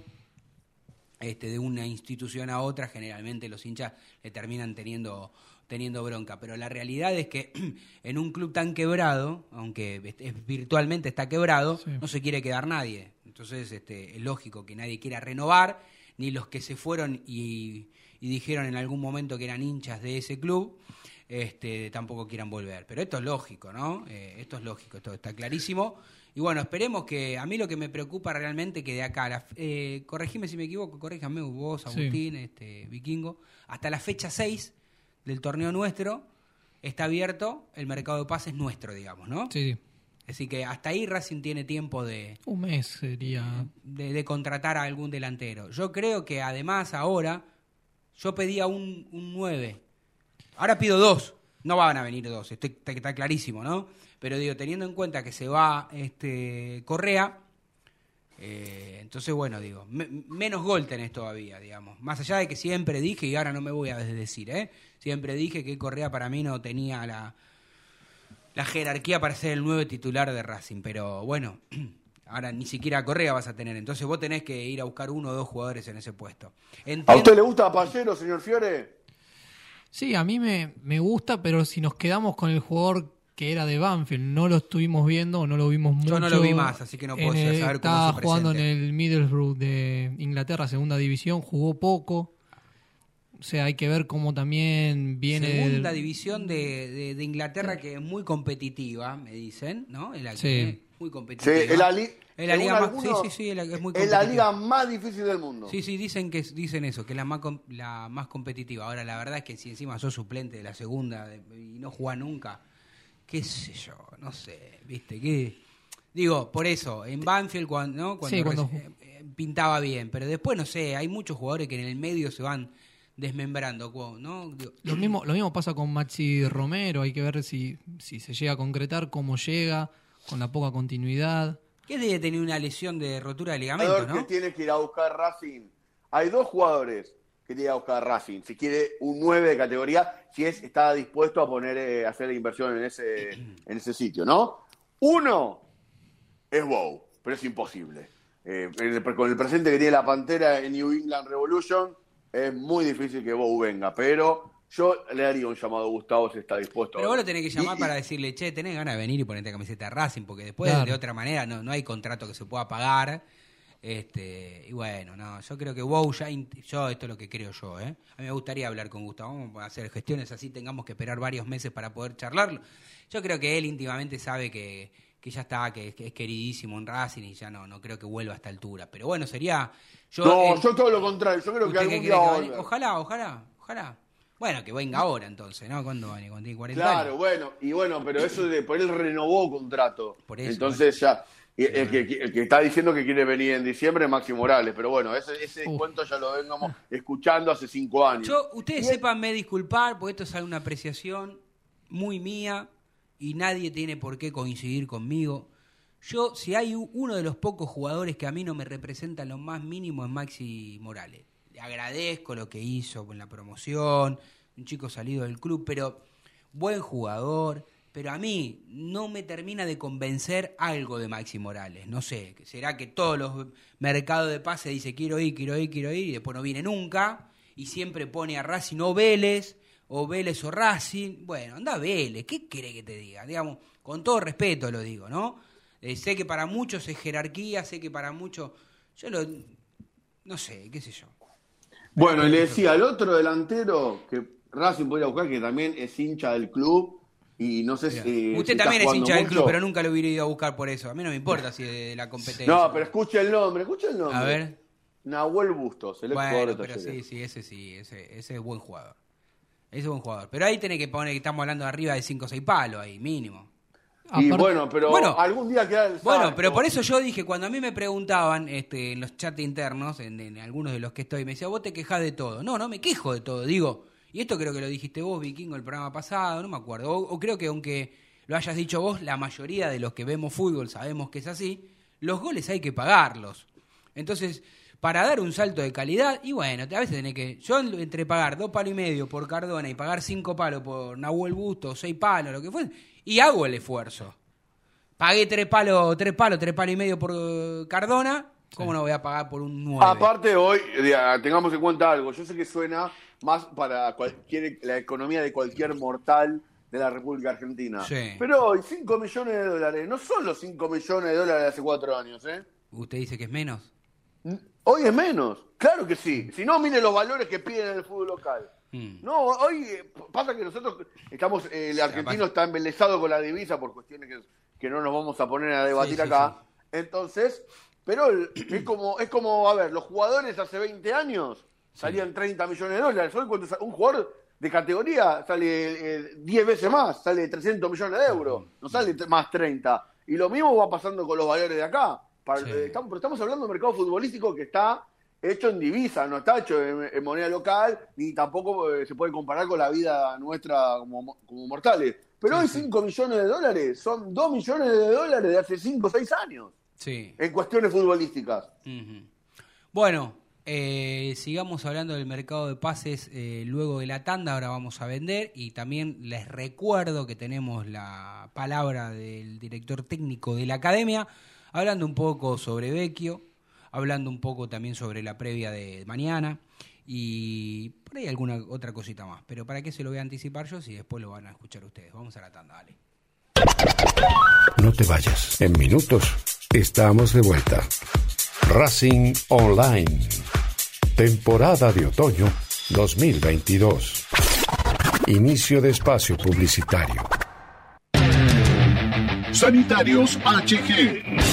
este, de una institución a otra, generalmente los hinchas le terminan teniendo teniendo bronca, pero la realidad es que en un club tan quebrado, aunque virtualmente está quebrado, no se quiere quedar nadie. Entonces este, es lógico que nadie quiera renovar, ni los que se fueron y, dijeron en algún momento que eran hinchas de ese club, este, tampoco quieran volver. Pero esto es lógico, ¿no? Eh, esto es lógico, esto está clarísimo. Y bueno, esperemos que a mí lo que me preocupa realmente que de acá, eh, corregime si me equivoco, corríjame vos, Agustín, este, Vikingo, hasta la fecha 6 del torneo nuestro está abierto el mercado de pases nuestro, digamos, ¿no? Sí. Así que hasta ahí Racing tiene tiempo de... Un mes sería... De, contratar a algún delantero. Yo creo que además ahora, yo pedía un, un 9. Ahora pido dos. No van a venir dos, está, está, clarísimo, ¿no? Pero digo, teniendo en cuenta que se va este Correa, eh, entonces, bueno, digo, menos gol tenés todavía, digamos. Más allá de que siempre dije, y ahora no me voy a decir, ¿eh? Siempre dije que Correa para mí no tenía la, la jerarquía para ser el nuevo titular de Racing, pero bueno, ahora ni siquiera Correa vas a tener. Entonces vos tenés que ir a buscar uno o dos jugadores en ese puesto. ¿A usted le gusta Pallero, señor Fiore? Sí, a mí me, me gusta, pero si nos quedamos con el jugador que era de Banfield, no lo estuvimos viendo, no lo vimos mucho. Yo no lo vi más, así que no puedo saber cómo Estaba jugando en el Middlesbrough de Inglaterra, segunda división, jugó poco. O sea, hay que ver cómo también viene. Segunda división de, de, Inglaterra que es muy competitiva, me dicen, ¿no? sí. Muy competitiva. Sí, la, liga más, sí, sí, sí, es muy Es la liga más difícil del mundo. Sí, sí, dicen que dicen eso, que es la más, la más competitiva. Ahora, la verdad es que si encima sos suplente de la segunda y no jugás nunca qué sé yo, no sé, viste, qué... Digo, por eso, en Banfield cuando, ¿no? cuando, eh, eh, pintaba bien, pero después, no sé, hay muchos jugadores que en el medio se van desmembrando, ¿no? lo, mismo, lo mismo pasa con Maxi Romero, hay que ver si, si se llega a concretar, cómo llega, con la poca continuidad. ¿Qué debe tener una lesión de rotura de ligamento, no? que tiene que ir a buscar Racing. Hay dos jugadores que tiene que buscar Racing. Si quiere un 9 de categoría, si es, está dispuesto a poner, eh, hacer la inversión en ese, en ese sitio, ¿no? Uno es Bow, pero es imposible. Eh, con el presente que tiene la Pantera en New England Revolution, es muy difícil que Bow venga, pero yo le haría un llamado a Gustavo si está dispuesto. Pero vos lo tenés que llamar para decirle, che, tenés ganas de venir y ponerte camiseta de Racing, porque después de otra manera no, no hay contrato que se pueda pagar este, y bueno, no, yo creo que WoW ya, yo esto es lo que creo yo, ¿eh? A mí me gustaría hablar con Gustavo, vamos a hacer gestiones así, tengamos que esperar varios meses para poder charlarlo. Yo creo que él íntimamente sabe que, que ya está, que, es queridísimo en Racing y ya no, no creo que vuelva a esta altura. Pero bueno, sería... Yo, no, yo todo lo contrario, yo creo que algún día Ojalá, ojalá, ojalá. Bueno, que venga ahora entonces, ¿no? ¿Cuándo va? Cuando tiene 40 claro, bueno, y bueno, pero eso de por él renovó contrato. Por eso, entonces ya el, que, está diciendo que quiere venir en diciembre es Maxi Morales, pero bueno, ese, ese cuento ya lo vengamos escuchando hace cinco años. Yo, ustedes sepan me disculpar, porque esto es una apreciación muy mía y nadie tiene por qué coincidir conmigo. Yo, si hay uno de los pocos jugadores que a mí no me representan lo más mínimo es Maxi Morales. Le agradezco lo que hizo con la promoción, un chico salido del club, pero buen jugador, pero a mí no me termina de convencer algo de Maxi Morales. No sé, será que todos los mercados de pase dice quiero ir, quiero ir, quiero ir, y después no viene nunca, y siempre pone a Racing o Vélez, o Vélez o Racing. Bueno, anda Vélez, ¿qué quiere que te diga? Digamos, con todo respeto lo digo, ¿no? Eh, sé que para muchos es jerarquía, sé que para muchos, yo lo, no sé, qué sé yo. Bueno, y le decía al otro delantero que Racing podría buscar, que también es hincha del club, y no sé si. Usted también es hincha del club, pero nunca lo hubiera ido a buscar por eso. A mí no me importa si es de la competencia. No, pero escuche el nombre, escuche el nombre. A ver. Nahuel Bustos, el bueno, pero sí, sí, ese sí, ese, ese es buen jugador. es un jugador. Pero ahí tenés que poner que estamos hablando de arriba de 5 o 6 palos, ahí, mínimo. Y bueno, pero algún día queda el Bueno, pero por eso yo dije, cuando a mí me preguntaban este, en los chats internos, en, algunos de los que estoy, me decía, vos te quejas de todo. No, no me quejo de todo. Digo, y esto creo que lo dijiste vos, Vikingo, el programa pasado, no me acuerdo. O, creo que aunque lo hayas dicho vos, la mayoría de los que vemos fútbol sabemos que es así. Los goles hay que pagarlos. Entonces, para dar un salto de calidad, y bueno, a veces tenés que. Yo entre pagar dos palos y medio por Cardona y pagar cinco palos por Nahuel Busto, seis palos, lo que fue y hago el esfuerzo. Pagué tres palos, tres palos, tres palos y medio por eh, Cardona, ¿cómo no voy a pagar por un nueve? Aparte hoy, tengamos en cuenta algo, yo sé que suena más para cualquier, la economía de cualquier mortal de la República Argentina. Pero hoy 5 millones de dólares, no son los 5 millones de dólares de hace cuatro años, ¿eh? ¿Usted dice que es menos? Hoy es menos, claro que sí. Si no, mire los valores que piden en el fútbol local. Mm. No, hoy eh, pasa que nosotros estamos, eh, el argentino está embelesado con la divisa por cuestiones que, no nos vamos a poner a debatir acá. Entonces, pero es como, es como, a ver, los jugadores hace 20 años salían 30 millones de dólares. Hoy cuando un jugador de categoría sale 10 eh, veces más, sale 300 millones de euros, no sale más 30. Y lo mismo va pasando con los valores de acá. estamos, pero estamos hablando de un mercado futbolístico que está hecho en divisa, no está hecho en, moneda local, ni tampoco eh, se puede comparar con la vida nuestra como, mortales. Pero hoy 5 millones de dólares son 2 millones de dólares de hace 5 o 6 años. Sí. En cuestiones futbolísticas. Bueno, eh, sigamos hablando del mercado de pases eh, luego de la tanda. Ahora vamos a vender y también les recuerdo que tenemos la palabra del director técnico de la academia hablando un poco sobre Vecchio hablando un poco también sobre la previa de mañana y por ahí alguna otra cosita más. Pero ¿para qué se lo voy a anticipar yo si después lo van a escuchar ustedes? Vamos a la tanda, dale. No te vayas. En minutos estamos de vuelta. Racing Online. Temporada de otoño 2022. Inicio de espacio publicitario. Sanitarios HG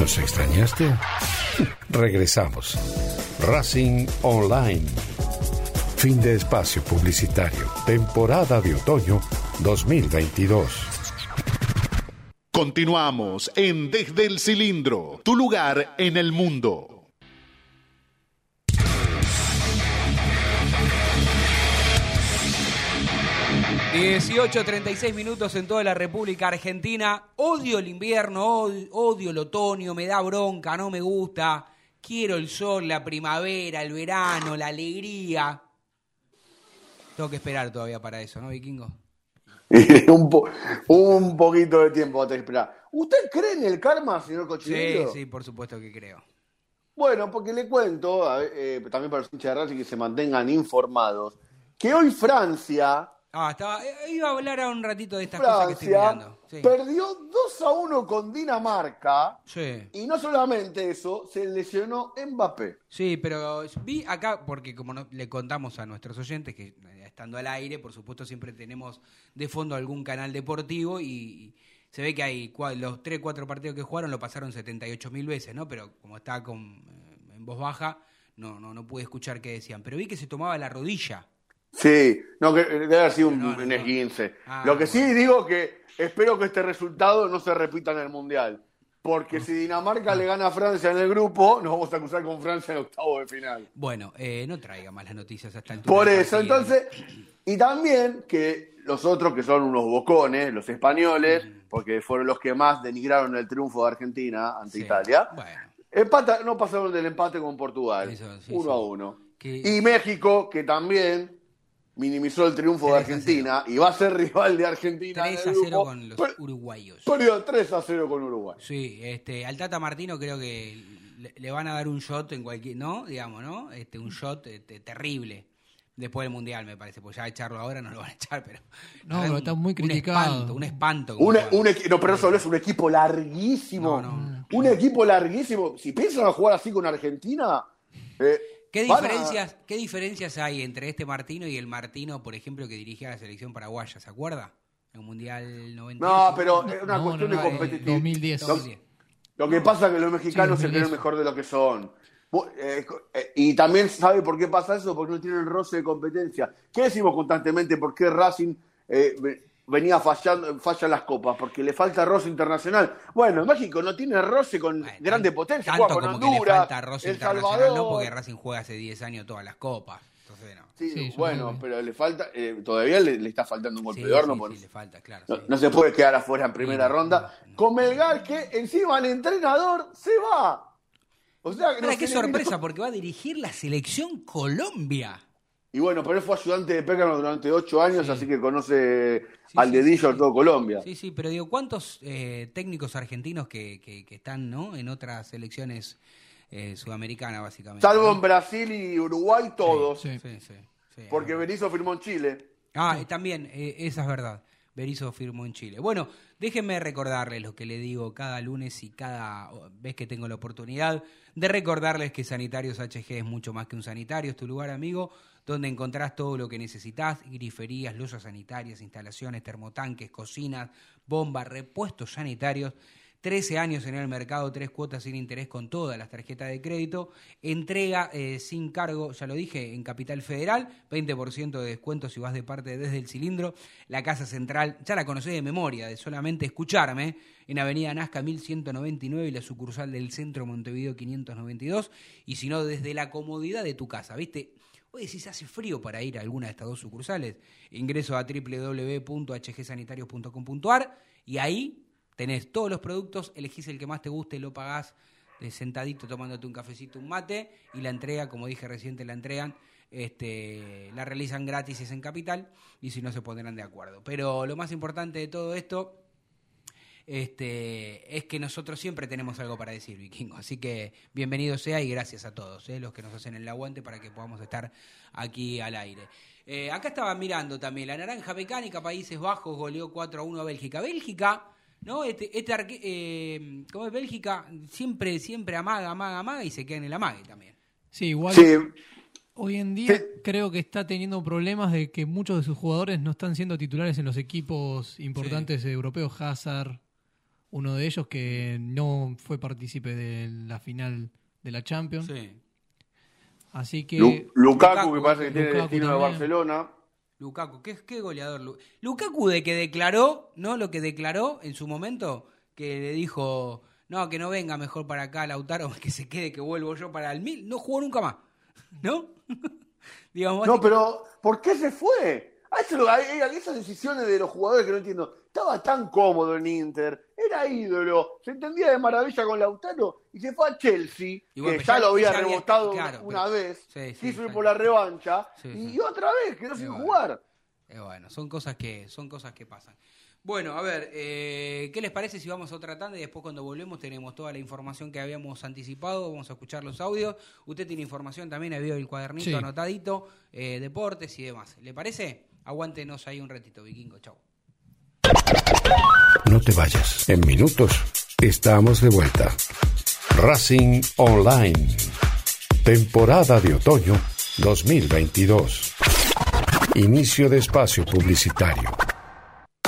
¿Nos extrañaste? Regresamos. Racing Online. Fin de espacio publicitario. Temporada de otoño 2022. Continuamos en Desde el Cilindro, tu lugar en el mundo. 18.36 minutos en toda la República Argentina. Odio el invierno, odio, el otoño, me da bronca, no me gusta. Quiero el sol, la primavera, el verano, la alegría. Tengo que esperar todavía para eso, ¿no, Vikingo? un, un, poquito de tiempo a esperar. ¿Usted cree en el karma, señor Cochinero? Sí, sí, por supuesto que creo. Bueno, porque le cuento, eh, también para los hinchas de Racing que se mantengan informados, que hoy Francia Ah, estaba, eh, iba a hablar a un ratito de estas cosas que estoy mirando. Perdió 2 a 1 con Dinamarca. Sí. Y no solamente eso, se lesionó Mbappé. Sí, pero vi acá, porque como le contamos a nuestros oyentes, que eh, estando al aire, por supuesto, siempre tenemos de fondo algún canal deportivo y, se ve que hay los 3, 4 partidos que jugaron lo pasaron 78 mil veces, ¿no? Pero como está con, eh, en voz baja, no, no, no pude escuchar qué decían. Pero vi que se tomaba la rodilla. Sí, no, que debe haber sido un, esguince. Ah, Lo que sí digo que espero que este resultado no se repita en el Mundial. Porque si Dinamarca le gana a Francia en el grupo, nos vamos a acusar con Francia en octavo de final. Bueno, eh, no traiga malas noticias hasta el Por eso, entonces, y también que los otros que son unos bocones, los españoles, porque fueron los que más denigraron el triunfo de Argentina ante Italia, empata, no pasaron del empate con Portugal, uno a uno. Y México, que también minimizó el triunfo de Argentina y va a ser rival de Argentina. 3 a 0 con los uruguayos. Perdió 3 a 0 con Uruguay. Sí, este, al Tata Martino creo que le, van a dar un shot en cualquier, ¿no? Digamos, ¿no? Este, un shot este, terrible. Después del Mundial, me parece, pues ya echarlo ahora no lo van a echar, pero... No, pero está muy criticado. Un espanto. Un espanto un no, pero eso es un equipo larguísimo. Un equipo larguísimo. Si piensan a jugar así con Argentina... Eh, ¿Qué diferencias, ¿Qué diferencias hay entre este Martino y el Martino, por ejemplo, que dirigía la selección paraguaya? ¿Se acuerda? En un Mundial 90. No, pero es una cuestión de competitividad. 2010. Lo, que pasa es que los mexicanos se creen mejor de lo que son. Eh, eh, y también sabe por qué pasa eso, porque no tienen roce de competencia. ¿Qué decimos constantemente? ¿Por qué Racing eh, venía fallando, falla las copas, porque le falta roce internacional. Bueno, México no tiene roce con grande potencia, tanto como Honduras, que le falta roce internacional, no porque Racing juega hace 10 años todas las copas. Entonces, no. Sí, bueno, pero le falta, eh, todavía le, está faltando un golpe de horno. Sí, le falta, claro. No, se puede quedar afuera en primera ronda. Con Melgar, que encima el entrenador se va. O sea, no qué sorpresa, porque va a dirigir la selección Colombia. Y bueno, pero él fue ayudante de Pécano durante ocho años, así que conoce al dedillo a todo Colombia. Sí, sí, pero digo, ¿cuántos eh, técnicos argentinos que, que, están ¿no? en otras selecciones eh, sudamericanas, básicamente? Salvo en Brasil y Uruguay, todos. Sí, sí, sí. Porque Berizzo firmó en Chile. Ah, también, eh, esa es verdad. Berizzo firmó en Chile. Bueno, déjenme recordarles lo que le digo cada lunes y cada vez que tengo la oportunidad de recordarles que Sanitarios HG es mucho más que un sanitario, es tu lugar, amigo donde encontrás todo lo que necesitas, griferías, losas sanitarias, instalaciones, termotanques, cocinas, bombas, repuestos sanitarios. 13 años en el mercado, tres cuotas sin interés con todas las tarjetas de crédito, entrega eh, sin cargo, ya lo dije, en Capital Federal, 20% de descuento si vas de parte desde el cilindro, la Casa Central, ya la conocés de memoria, de solamente escucharme, en Avenida Nazca 1199 y la sucursal del Centro Montevideo 592, y si no, desde la comodidad de tu casa, ¿viste? Si se hace frío para ir a alguna de estas dos sucursales, ingreso a www.hgsanitarios.com.ar y ahí tenés todos los productos, elegís el que más te guste, lo pagás sentadito tomándote un cafecito, un mate y la entrega, como dije reciente, la entregan, este, la realizan gratis es en capital y si no se pondrán de acuerdo. Pero lo más importante de todo esto este, es que nosotros siempre tenemos algo para decir, Vikingo. Así que bienvenido sea y gracias a todos, eh, los que nos hacen el aguante para que podamos estar aquí al aire. Eh, acá estaba mirando también la naranja mecánica, Países Bajos, goleó 4 a 1 a Bélgica. Bélgica, ¿no? Este, este eh, como es Bélgica, siempre, siempre amaga, amaga, amaga y se queda en el amague también. Sí, igual. Hoy en día creo que está teniendo problemas de que muchos de sus jugadores no están siendo titulares en los equipos importantes europeos, Hazard, uno de ellos que no fue partícipe de la final de la Champions. Sí. Así que. Lukaku, que parece que tiene el destino de Barcelona. Lukaku, ¿qué, qué goleador. Lukaku de que declaró, ¿no? Lo que declaró en su momento, que le dijo, no, que no venga mejor para acá Lautaro, que se quede, que vuelvo yo para el mil. No jugó nunca más, ¿no? Digamos, no, pero ¿por qué se fue? eso, hay, esas decisiones de los jugadores que no entiendo. Estaba tan cómodo en Inter, era ídolo, se entendía de maravilla con Lautaro y se fue a Chelsea, que ya, lo había rebotado una vez, quiso ir por la revancha y otra vez quedó sin jugar. bueno, son cosas que son cosas que pasan. Bueno, a ver, eh, ¿qué les parece si vamos a otra tanda y después cuando volvemos tenemos toda la información que habíamos anticipado, vamos a escuchar los audios. Usted tiene información también, ha habido el cuadernito anotadito, eh, deportes y demás. ¿Le parece? Aguántenos ahí un ratito, vikingo. Chau. No te vayas. En minutos estamos de vuelta. Racing Online. Temporada de otoño 2022. Inicio de espacio publicitario.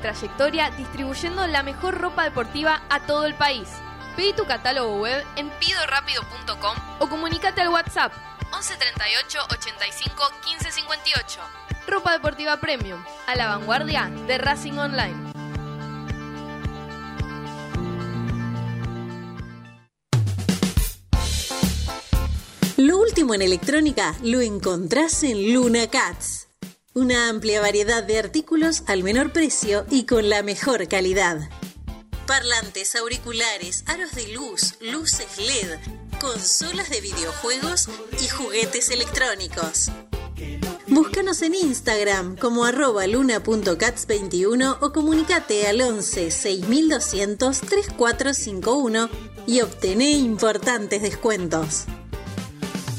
trayectoria distribuyendo la mejor ropa deportiva a todo el país. Pedí tu catálogo web en pidorapido.com o comunícate al WhatsApp 11 38 85 15 58. Ropa deportiva premium, a la vanguardia de Racing Online. Lo último en electrónica lo encontrás en Luna Cats. Una amplia variedad de artículos al menor precio y con la mejor calidad. Parlantes, auriculares, aros de luz, luces LED, consolas de videojuegos y juguetes electrónicos. Búscanos en Instagram como arroba luna.cats21 o comunicate al 11 6200 3451 y obtené importantes descuentos.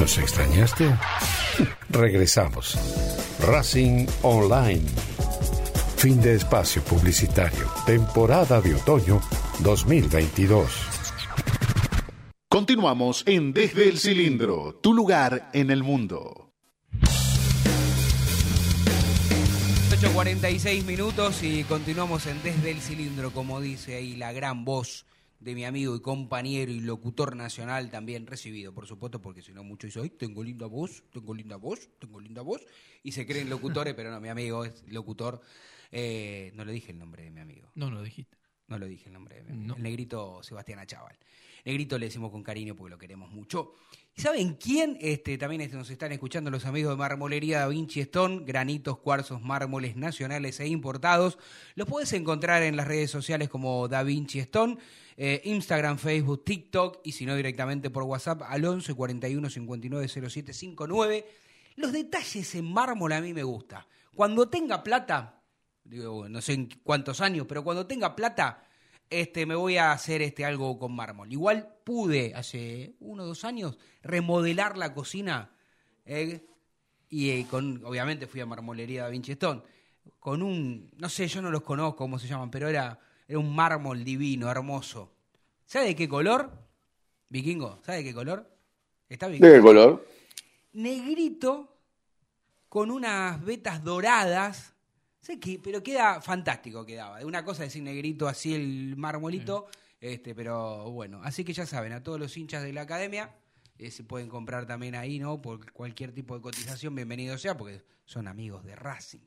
¿Nos extrañaste? Regresamos. Racing Online. Fin de espacio publicitario. Temporada de otoño 2022. Continuamos en Desde el Cilindro, tu lugar en el mundo. 8.46 minutos y continuamos en Desde el Cilindro, como dice ahí la gran voz de mi amigo y compañero y locutor nacional también recibido, por supuesto, porque si no mucho dice, tengo linda voz, tengo linda voz, tengo linda voz, y se creen locutores, pero no, mi amigo es locutor. Eh, no le dije el nombre de mi amigo. No lo dijiste. No lo dije el nombre de mi amigo. El negrito Sebastián Achaval. Negrito le decimos con cariño porque lo queremos mucho. ¿Y saben quién? Este, también este, nos están escuchando los amigos de Marmolería Da Vinci Stone, granitos, cuarzos, mármoles nacionales e importados. Los puedes encontrar en las redes sociales como Da Vinci Stone, eh, Instagram, Facebook, TikTok y si no directamente por WhatsApp al 11 41 59 07 59. Los detalles en mármol a mí me gusta. Cuando tenga plata, digo, no sé en cuántos años, pero cuando tenga plata, este, me voy a hacer este, algo con mármol. Igual pude hace uno o dos años remodelar la cocina eh, y eh, con, obviamente fui a Marmolería Da Vinci Stone, con un, no sé, yo no los conozco cómo se llaman, pero era, era un mármol divino, hermoso. ¿Sabe de qué color? Vikingo, ¿sabe de qué color? ¿Está ¿De qué color? Negrito con unas vetas doradas Sé que, pero queda fantástico quedaba. Una cosa decir negrito así el marmolito, este, pero bueno. Así que ya saben, a todos los hinchas de la academia eh, se pueden comprar también ahí, ¿no? Por cualquier tipo de cotización, bienvenido sea, porque son amigos de Racing.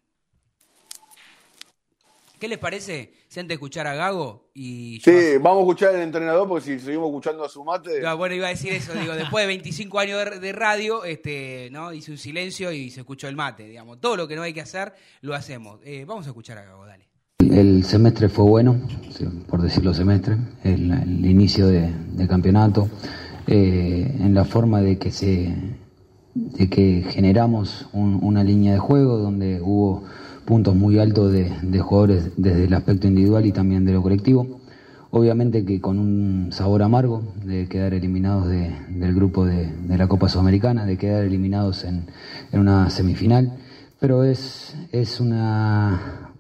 ¿Qué les parece? Si antes de escuchar a Gago y... Sí, vamos a escuchar al entrenador porque si seguimos escuchando a su mate... bueno, iba a decir eso, digo, después de 25 años de, radio, este, ¿no? hice un silencio y se escuchó el mate, digamos. Todo lo que no hay que hacer, lo hacemos. Eh, vamos a escuchar a Gago, dale. El semestre fue bueno, por decirlo semestre, el, inicio de, campeonato, eh, en la forma de que se de que generamos una línea de juego donde hubo puntos muy altos de, jugadores desde el aspecto individual y también de lo colectivo. Obviamente que con un sabor amargo de quedar eliminados del grupo de, la Copa Sudamericana, de quedar eliminados en, una semifinal, pero es, es una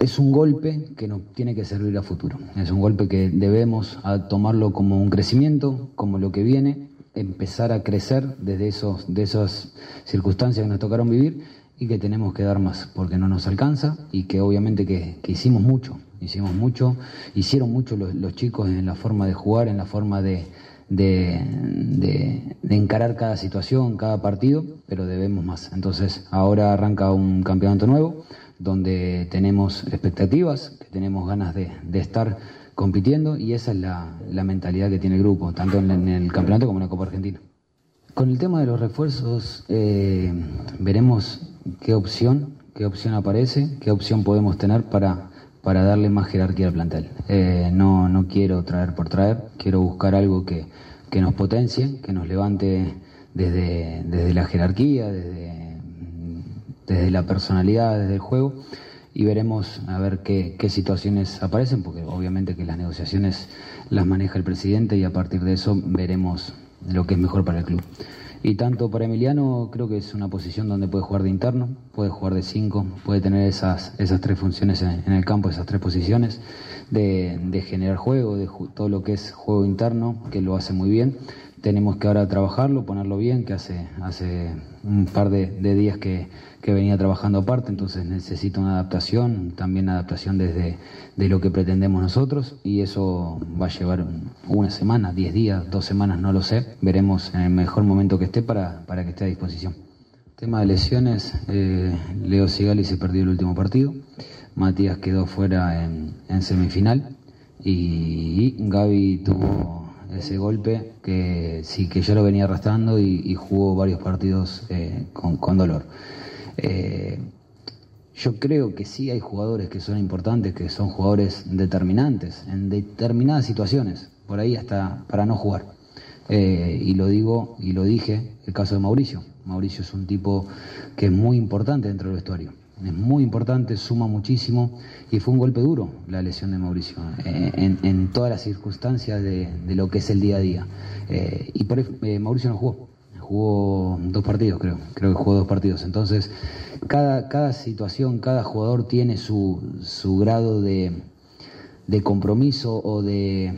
es un golpe que nos tiene que servir a futuro. Es un golpe que debemos tomarlo como un crecimiento, como lo que viene, empezar a crecer desde esos, de esas circunstancias que nos tocaron vivir y que tenemos que dar más porque no nos alcanza y que obviamente que, hicimos mucho, hicimos mucho, hicieron mucho los, chicos en la forma de jugar, en la forma de, de, encarar cada situación, cada partido, pero debemos más. Entonces ahora arranca un campeonato nuevo donde tenemos expectativas, que tenemos ganas de, estar compitiendo y esa es la, mentalidad que tiene el grupo, tanto en el campeonato como en la Copa Argentina. Con el tema de los refuerzos, eh, veremos qué opción, qué opción aparece, qué opción podemos tener para, para darle más jerarquía al plantel. Eh, no, no quiero traer por traer, quiero buscar algo que, que nos potencie, que nos levante desde, desde la jerarquía, desde, desde la personalidad, desde el juego y veremos a ver qué, qué, situaciones aparecen, porque obviamente que las negociaciones las maneja el presidente y a partir de eso veremos lo que es mejor para el club. Y tanto para Emiliano creo que es una posición donde puede jugar de interno, puede jugar de cinco, puede tener esas, esas tres funciones en, el campo, esas tres posiciones, de, de, generar juego, de todo lo que es juego interno, que lo hace muy bien. Tenemos que ahora trabajarlo, ponerlo bien, que hace, hace un par de, días que, venía trabajando aparte, entonces necesita una adaptación, también adaptación desde de lo que pretendemos nosotros y eso va a llevar una semana, diez días, dos semanas, no lo sé. Veremos en el mejor momento que esté para, para que esté a disposición. Tema de lesiones, eh, Leo Sigali se perdió el último partido, Matías quedó fuera en, en semifinal y Gaby tuvo ese golpe que sí que yo lo venía arrastrando y, jugó varios partidos eh, con, dolor. Eh, yo creo que sí hay jugadores que son importantes, que son jugadores determinantes en determinadas situaciones, por ahí hasta para no jugar. Eh, y lo digo y lo dije, el caso de Mauricio. Mauricio es un tipo que es muy importante dentro del vestuario es muy importante, suma muchísimo y fue un golpe duro la lesión de Mauricio eh, en, todas las circunstancias de, lo que es el día a día. Eh, y por eh, Mauricio no jugó, jugó dos partidos creo, creo que jugó dos partidos. Entonces, cada, cada situación, cada jugador tiene su, su grado de, de compromiso o de,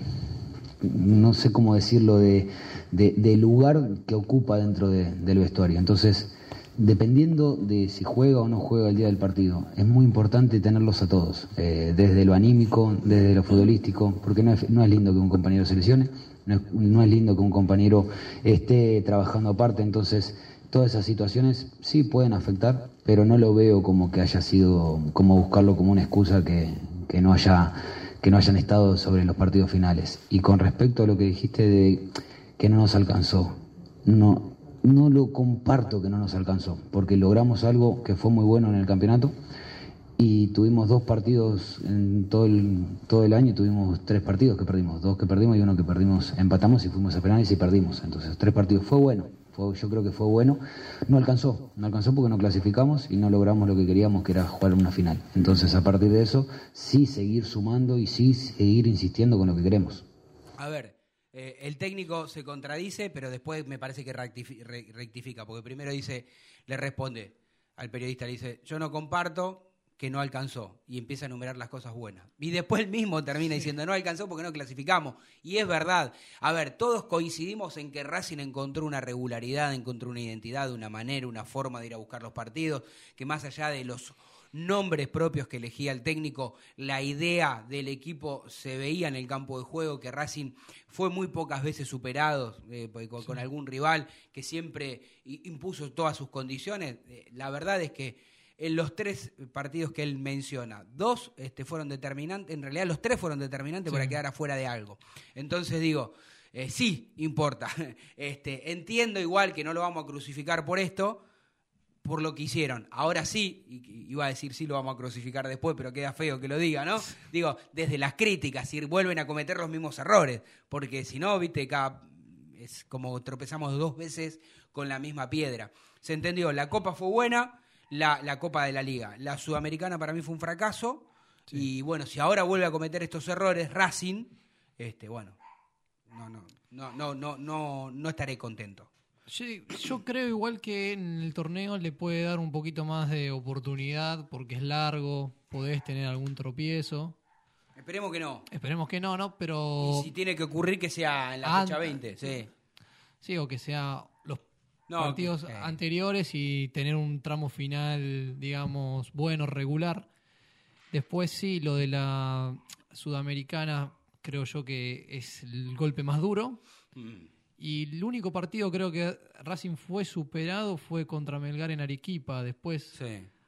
no sé cómo decirlo, de, de, lugar que ocupa dentro del vestuario. Entonces, dependiendo de si juega o no juega el día del partido, es muy importante tenerlos a todos, eh, desde lo anímico, desde lo futbolístico, porque no es, no es lindo que un compañero se lesione, no es, no es lindo que un compañero esté trabajando aparte, entonces todas esas situaciones sí pueden afectar, pero no lo veo como que haya sido, como buscarlo como una excusa que, que no haya que no hayan estado sobre los partidos finales. Y con respecto a lo que dijiste de que no nos alcanzó, no, no lo comparto que no nos alcanzó, porque logramos algo que fue muy bueno en el campeonato y tuvimos dos partidos en todo el, todo el año, tuvimos tres partidos que perdimos, dos que perdimos y uno que perdimos, empatamos y fuimos a penales y perdimos. Entonces, tres partidos fue bueno, fue, yo creo que fue bueno. No alcanzó, no alcanzó porque no clasificamos y no logramos lo que queríamos, que era jugar una final. Entonces, a partir de eso, sí seguir sumando y sí seguir insistiendo con lo que queremos. A ver, eh, el técnico se contradice, pero después me parece que rectifica, porque primero dice, le responde al periodista, le dice, yo no comparto que no alcanzó y empieza a enumerar las cosas buenas. Y después el mismo termina diciendo, no alcanzó porque no clasificamos. Y es verdad. A ver, todos coincidimos en que Racing encontró una regularidad, encontró una identidad, una manera, una forma de ir a buscar los partidos, que más allá de los nombres propios que elegía el técnico, la idea del equipo se veía en el campo de juego, que Racing fue muy pocas veces superado eh, pues, con, algún rival, que siempre impuso todas sus condiciones. Eh, la verdad es que en los tres partidos que él menciona, dos este, fueron determinantes, en realidad los tres fueron determinantes para quedar afuera de algo. Entonces digo, eh, sí importa. Este, entiendo igual que no lo vamos a crucificar por esto, por lo que hicieron. Ahora sí, iba a decir sí lo vamos a crucificar después, pero queda feo que lo diga, ¿no? Digo, desde las críticas, si vuelven a cometer los mismos errores, porque si no, viste, es como tropezamos dos veces con la misma piedra. ¿Se entendió? La copa fue buena, la, la Copa de la Liga. La Sudamericana para mí fue un fracaso, y bueno, si ahora vuelve a cometer estos errores, Racing, este, bueno, no, no, no, no, no, no, no estaré contento. Yo, creo igual que en el torneo le puede dar un poquito más de oportunidad porque es largo, podés tener algún tropiezo. Esperemos que no. Esperemos que no, ¿no? Pero... Y si tiene que ocurrir que sea en la fecha 20, sí. Sí, o que sea los partidos eh. anteriores y tener un tramo final, digamos, bueno, regular. Después sí, lo de la sudamericana creo yo que es el golpe más duro. Mm. Y el único partido creo que Racing fue superado fue contra Melgar en Arequipa. Después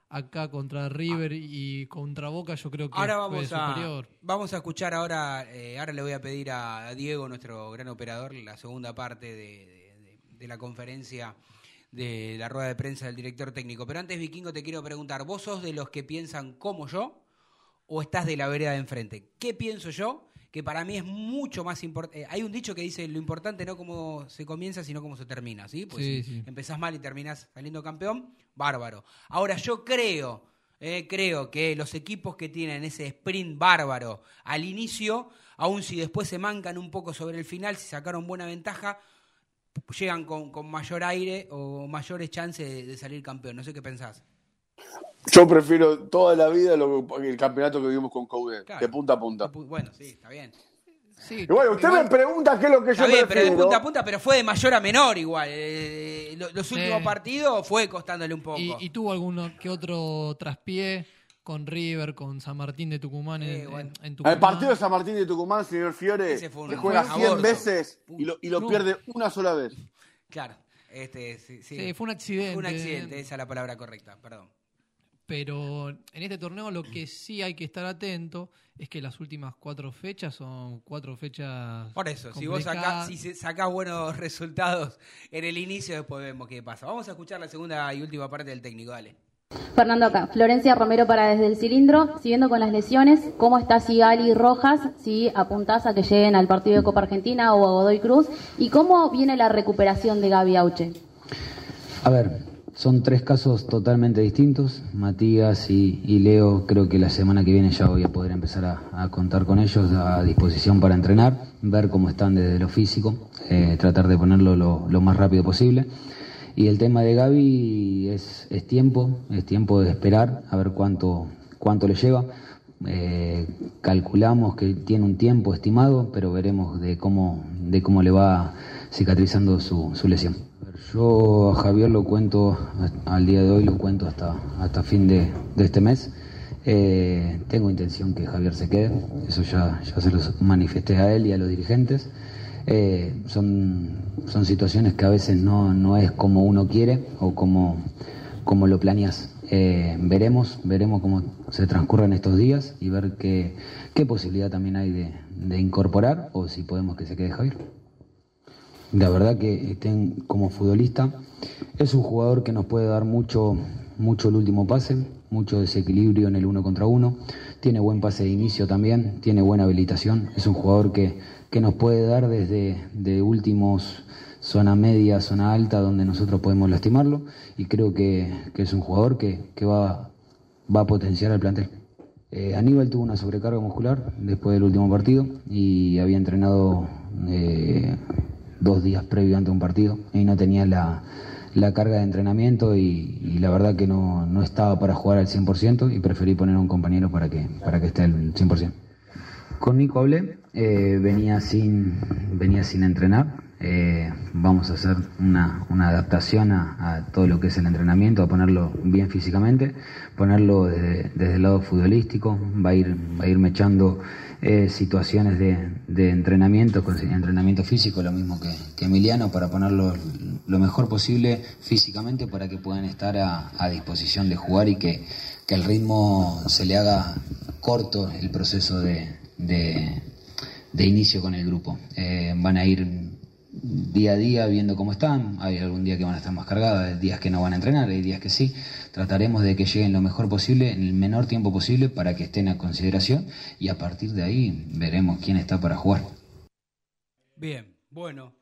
acá contra River y contra Boca yo creo que ahora vamos a, superior. Vamos a escuchar ahora, eh, ahora le voy a pedir a Diego, nuestro gran operador, la segunda parte de, de la conferencia de la rueda de prensa del director técnico. Pero antes, Vikingo, te quiero preguntar, ¿vos sos de los que piensan como yo o estás de la vereda de enfrente? ¿Qué pienso yo? Que para mí es mucho más importante. Eh, hay un dicho que dice, lo importante no cómo se comienza, sino cómo se termina, ¿sí? Pues si empezás mal y terminás saliendo campeón, bárbaro. Ahora, yo creo, eh, creo que los equipos que tienen ese sprint bárbaro al inicio, aun si después se mancan un poco sobre el final, si sacaron buena ventaja, llegan con, mayor aire o mayores chances de, salir campeón. No sé qué pensás. Yo prefiero toda la vida el campeonato que vivimos con Coudet, de punta a punta. Bueno, sí, está bien. Sí, bueno, usted me pregunta qué es lo que yo bien, pero de punta a punta, pero fue de mayor a menor igual. Eh, los últimos partidos fue costándole un poco. Y, tuvo alguno que otro traspié con River, con San Martín de Tucumán, en, El partido de San Martín de Tucumán, señor Fiore, que juega 100 veces y lo, y lo pierde una sola vez. Claro, este, sí, sí. fue un accidente. Fue un accidente, esa es la palabra correcta, perdón pero en este torneo lo que sí hay que estar atento es que las últimas cuatro fechas son cuatro fechas. Por eso, si vos sacás, si sacás buenos resultados en el inicio, después vemos qué pasa. Vamos a escuchar la segunda y última parte del técnico, dale. Fernando acá, Florencia Romero para desde el cilindro, siguiendo con las lesiones, ¿cómo está Sigali Rojas? Si apuntás a que lleguen al partido de Copa Argentina o a Godoy Cruz, ¿y cómo viene la recuperación de Gaby Auche? A ver, son tres casos totalmente distintos. Matías y, Leo, creo que la semana que viene ya voy a poder empezar a, contar con ellos a disposición para entrenar, ver cómo están desde lo físico, eh, tratar de ponerlo lo, más rápido posible. Y el tema de Gaby es, tiempo, es tiempo de esperar a ver cuánto, cuánto le lleva. Eh, calculamos que tiene un tiempo estimado, pero veremos de cómo, de cómo le va cicatrizando su lesión. Yo a Javier lo cuento, al día de hoy lo cuento hasta, hasta fin de, este mes. Eh, tengo intención que Javier se quede, eso ya, ya se lo manifesté a él y a los dirigentes. Eh, son, son situaciones que a veces no, no es como uno quiere o como, como lo planeas. Eh, veremos, veremos cómo se transcurren estos días y ver qué, qué posibilidad también hay de, de incorporar o si podemos que se quede Javier. La verdad que estén como futbolista. Es un jugador que nos puede dar mucho, mucho el último pase, mucho desequilibrio en el uno contra uno, tiene buen pase de inicio también, tiene buena habilitación, es un jugador que, que nos puede dar desde de últimos zona media, zona alta, donde nosotros podemos lastimarlo. Y creo que, es un jugador que, va, va a potenciar al plantel. Eh, Aníbal tuvo una sobrecarga muscular después del último partido y había entrenado eh, dos días previo ante un partido. Y no tenía la, carga de entrenamiento y, la verdad que no, no, estaba para jugar al 100% y preferí poner a un compañero para que, para que esté al 100%. Con Nico hablé, eh, venía, sin, venía sin entrenar, eh, vamos a hacer una, adaptación a, todo lo que es el entrenamiento, a ponerlo bien físicamente, ponerlo desde, el lado futbolístico, va a ir, va a ir mechando eh, situaciones de, entrenamiento, entrenamiento físico, lo mismo que, Emiliano, para ponerlo lo mejor posible físicamente para que puedan estar a, disposición de jugar y que, el ritmo se le haga corto el proceso de, inicio con el grupo. Eh, van a ir día a día viendo cómo están. Hay algún día que van a estar más cargados, hay días que no van a entrenar, hay días que sí. Trataremos de que lleguen lo mejor posible, en el menor tiempo posible, para que estén a consideración y a partir de ahí veremos quién está para jugar. Bien, bueno.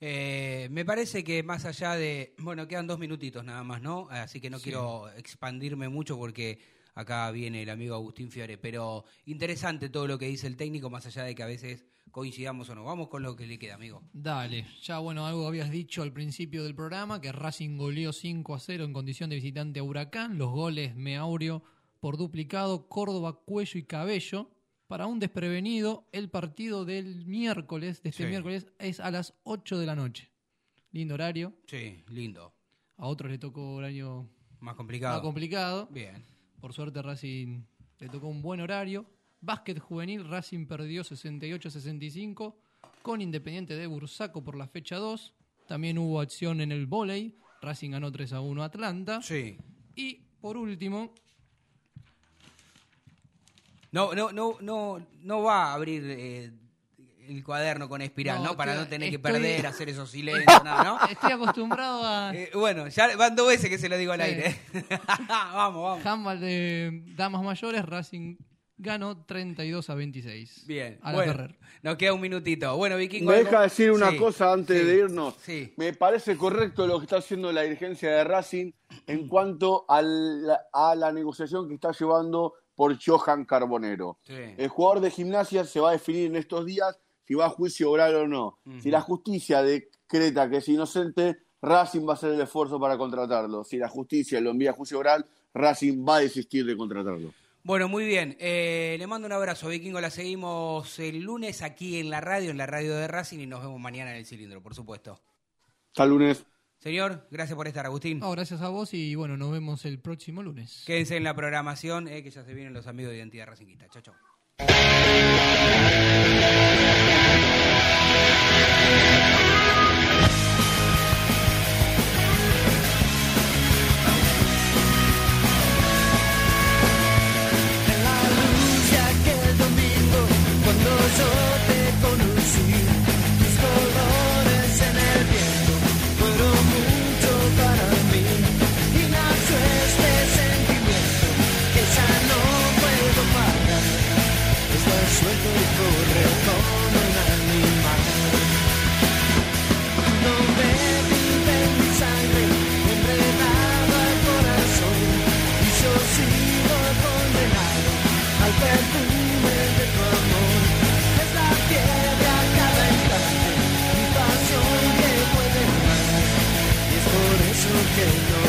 Eh, me parece que más allá de. Bueno, quedan dos minutitos nada más, ¿no? Así que no quiero expandirme mucho porque acá viene el amigo Agustín Fiore. Pero interesante todo lo que dice el técnico, más allá de que a veces coincidamos o no. Vamos con lo que le queda, amigo. Dale, ya bueno, algo habías dicho al principio del programa, que Racing goleó 5 a 0 en condición de visitante a Huracán, los goles Meaurio por duplicado, Córdoba, Cuello y Cabello. Para un desprevenido, el partido del miércoles, de este miércoles, es a las 8 de la noche. Lindo horario. Sí, lindo. A otros le tocó horario más complicado. Más complicado. Bien. Por suerte Racing le tocó un buen horario. Básquet juvenil, Racing perdió 68-65 con Independiente de Bursaco por la fecha 2. También hubo acción en el volei. Racing ganó 3 a 1 Atlanta. Sí. Y por último. No, no, no, no, no va a abrir eh, el cuaderno con espiral, ¿no? Para no tener que perder, hacer esos silencios, nada, ¿no? Estoy acostumbrado a. Eh, bueno, ya van dos veces que se lo digo al aire. vamos, vamos. Handball de damas mayores, Racing ganó 32 a 26. Bien, a bueno, nos queda un minutito. Bueno, Vikingo. Me deja decir una cosa antes de irnos. Sí. Me parece correcto lo que está haciendo la dirigencia de Racing en cuanto a la, negociación que está llevando por Johan Carbonero. El jugador de gimnasia se va a definir en estos días si va a juicio oral o no. Si la justicia decreta que es inocente, Racing va a hacer el esfuerzo para contratarlo. Si la justicia lo envía a juicio oral, Racing va a desistir de contratarlo. Bueno, muy bien. Eh, le mando un abrazo, Vikingo. La seguimos el lunes aquí en la radio, en la radio de Racing, y nos vemos mañana en el cilindro, por supuesto. Hasta el lunes. Señor, gracias por estar, Agustín. gracias a vos y bueno, nos vemos el próximo lunes. Quédense en la programación, eh, que ya se vienen los amigos de Identidad Racingista. Chao, chao. see que no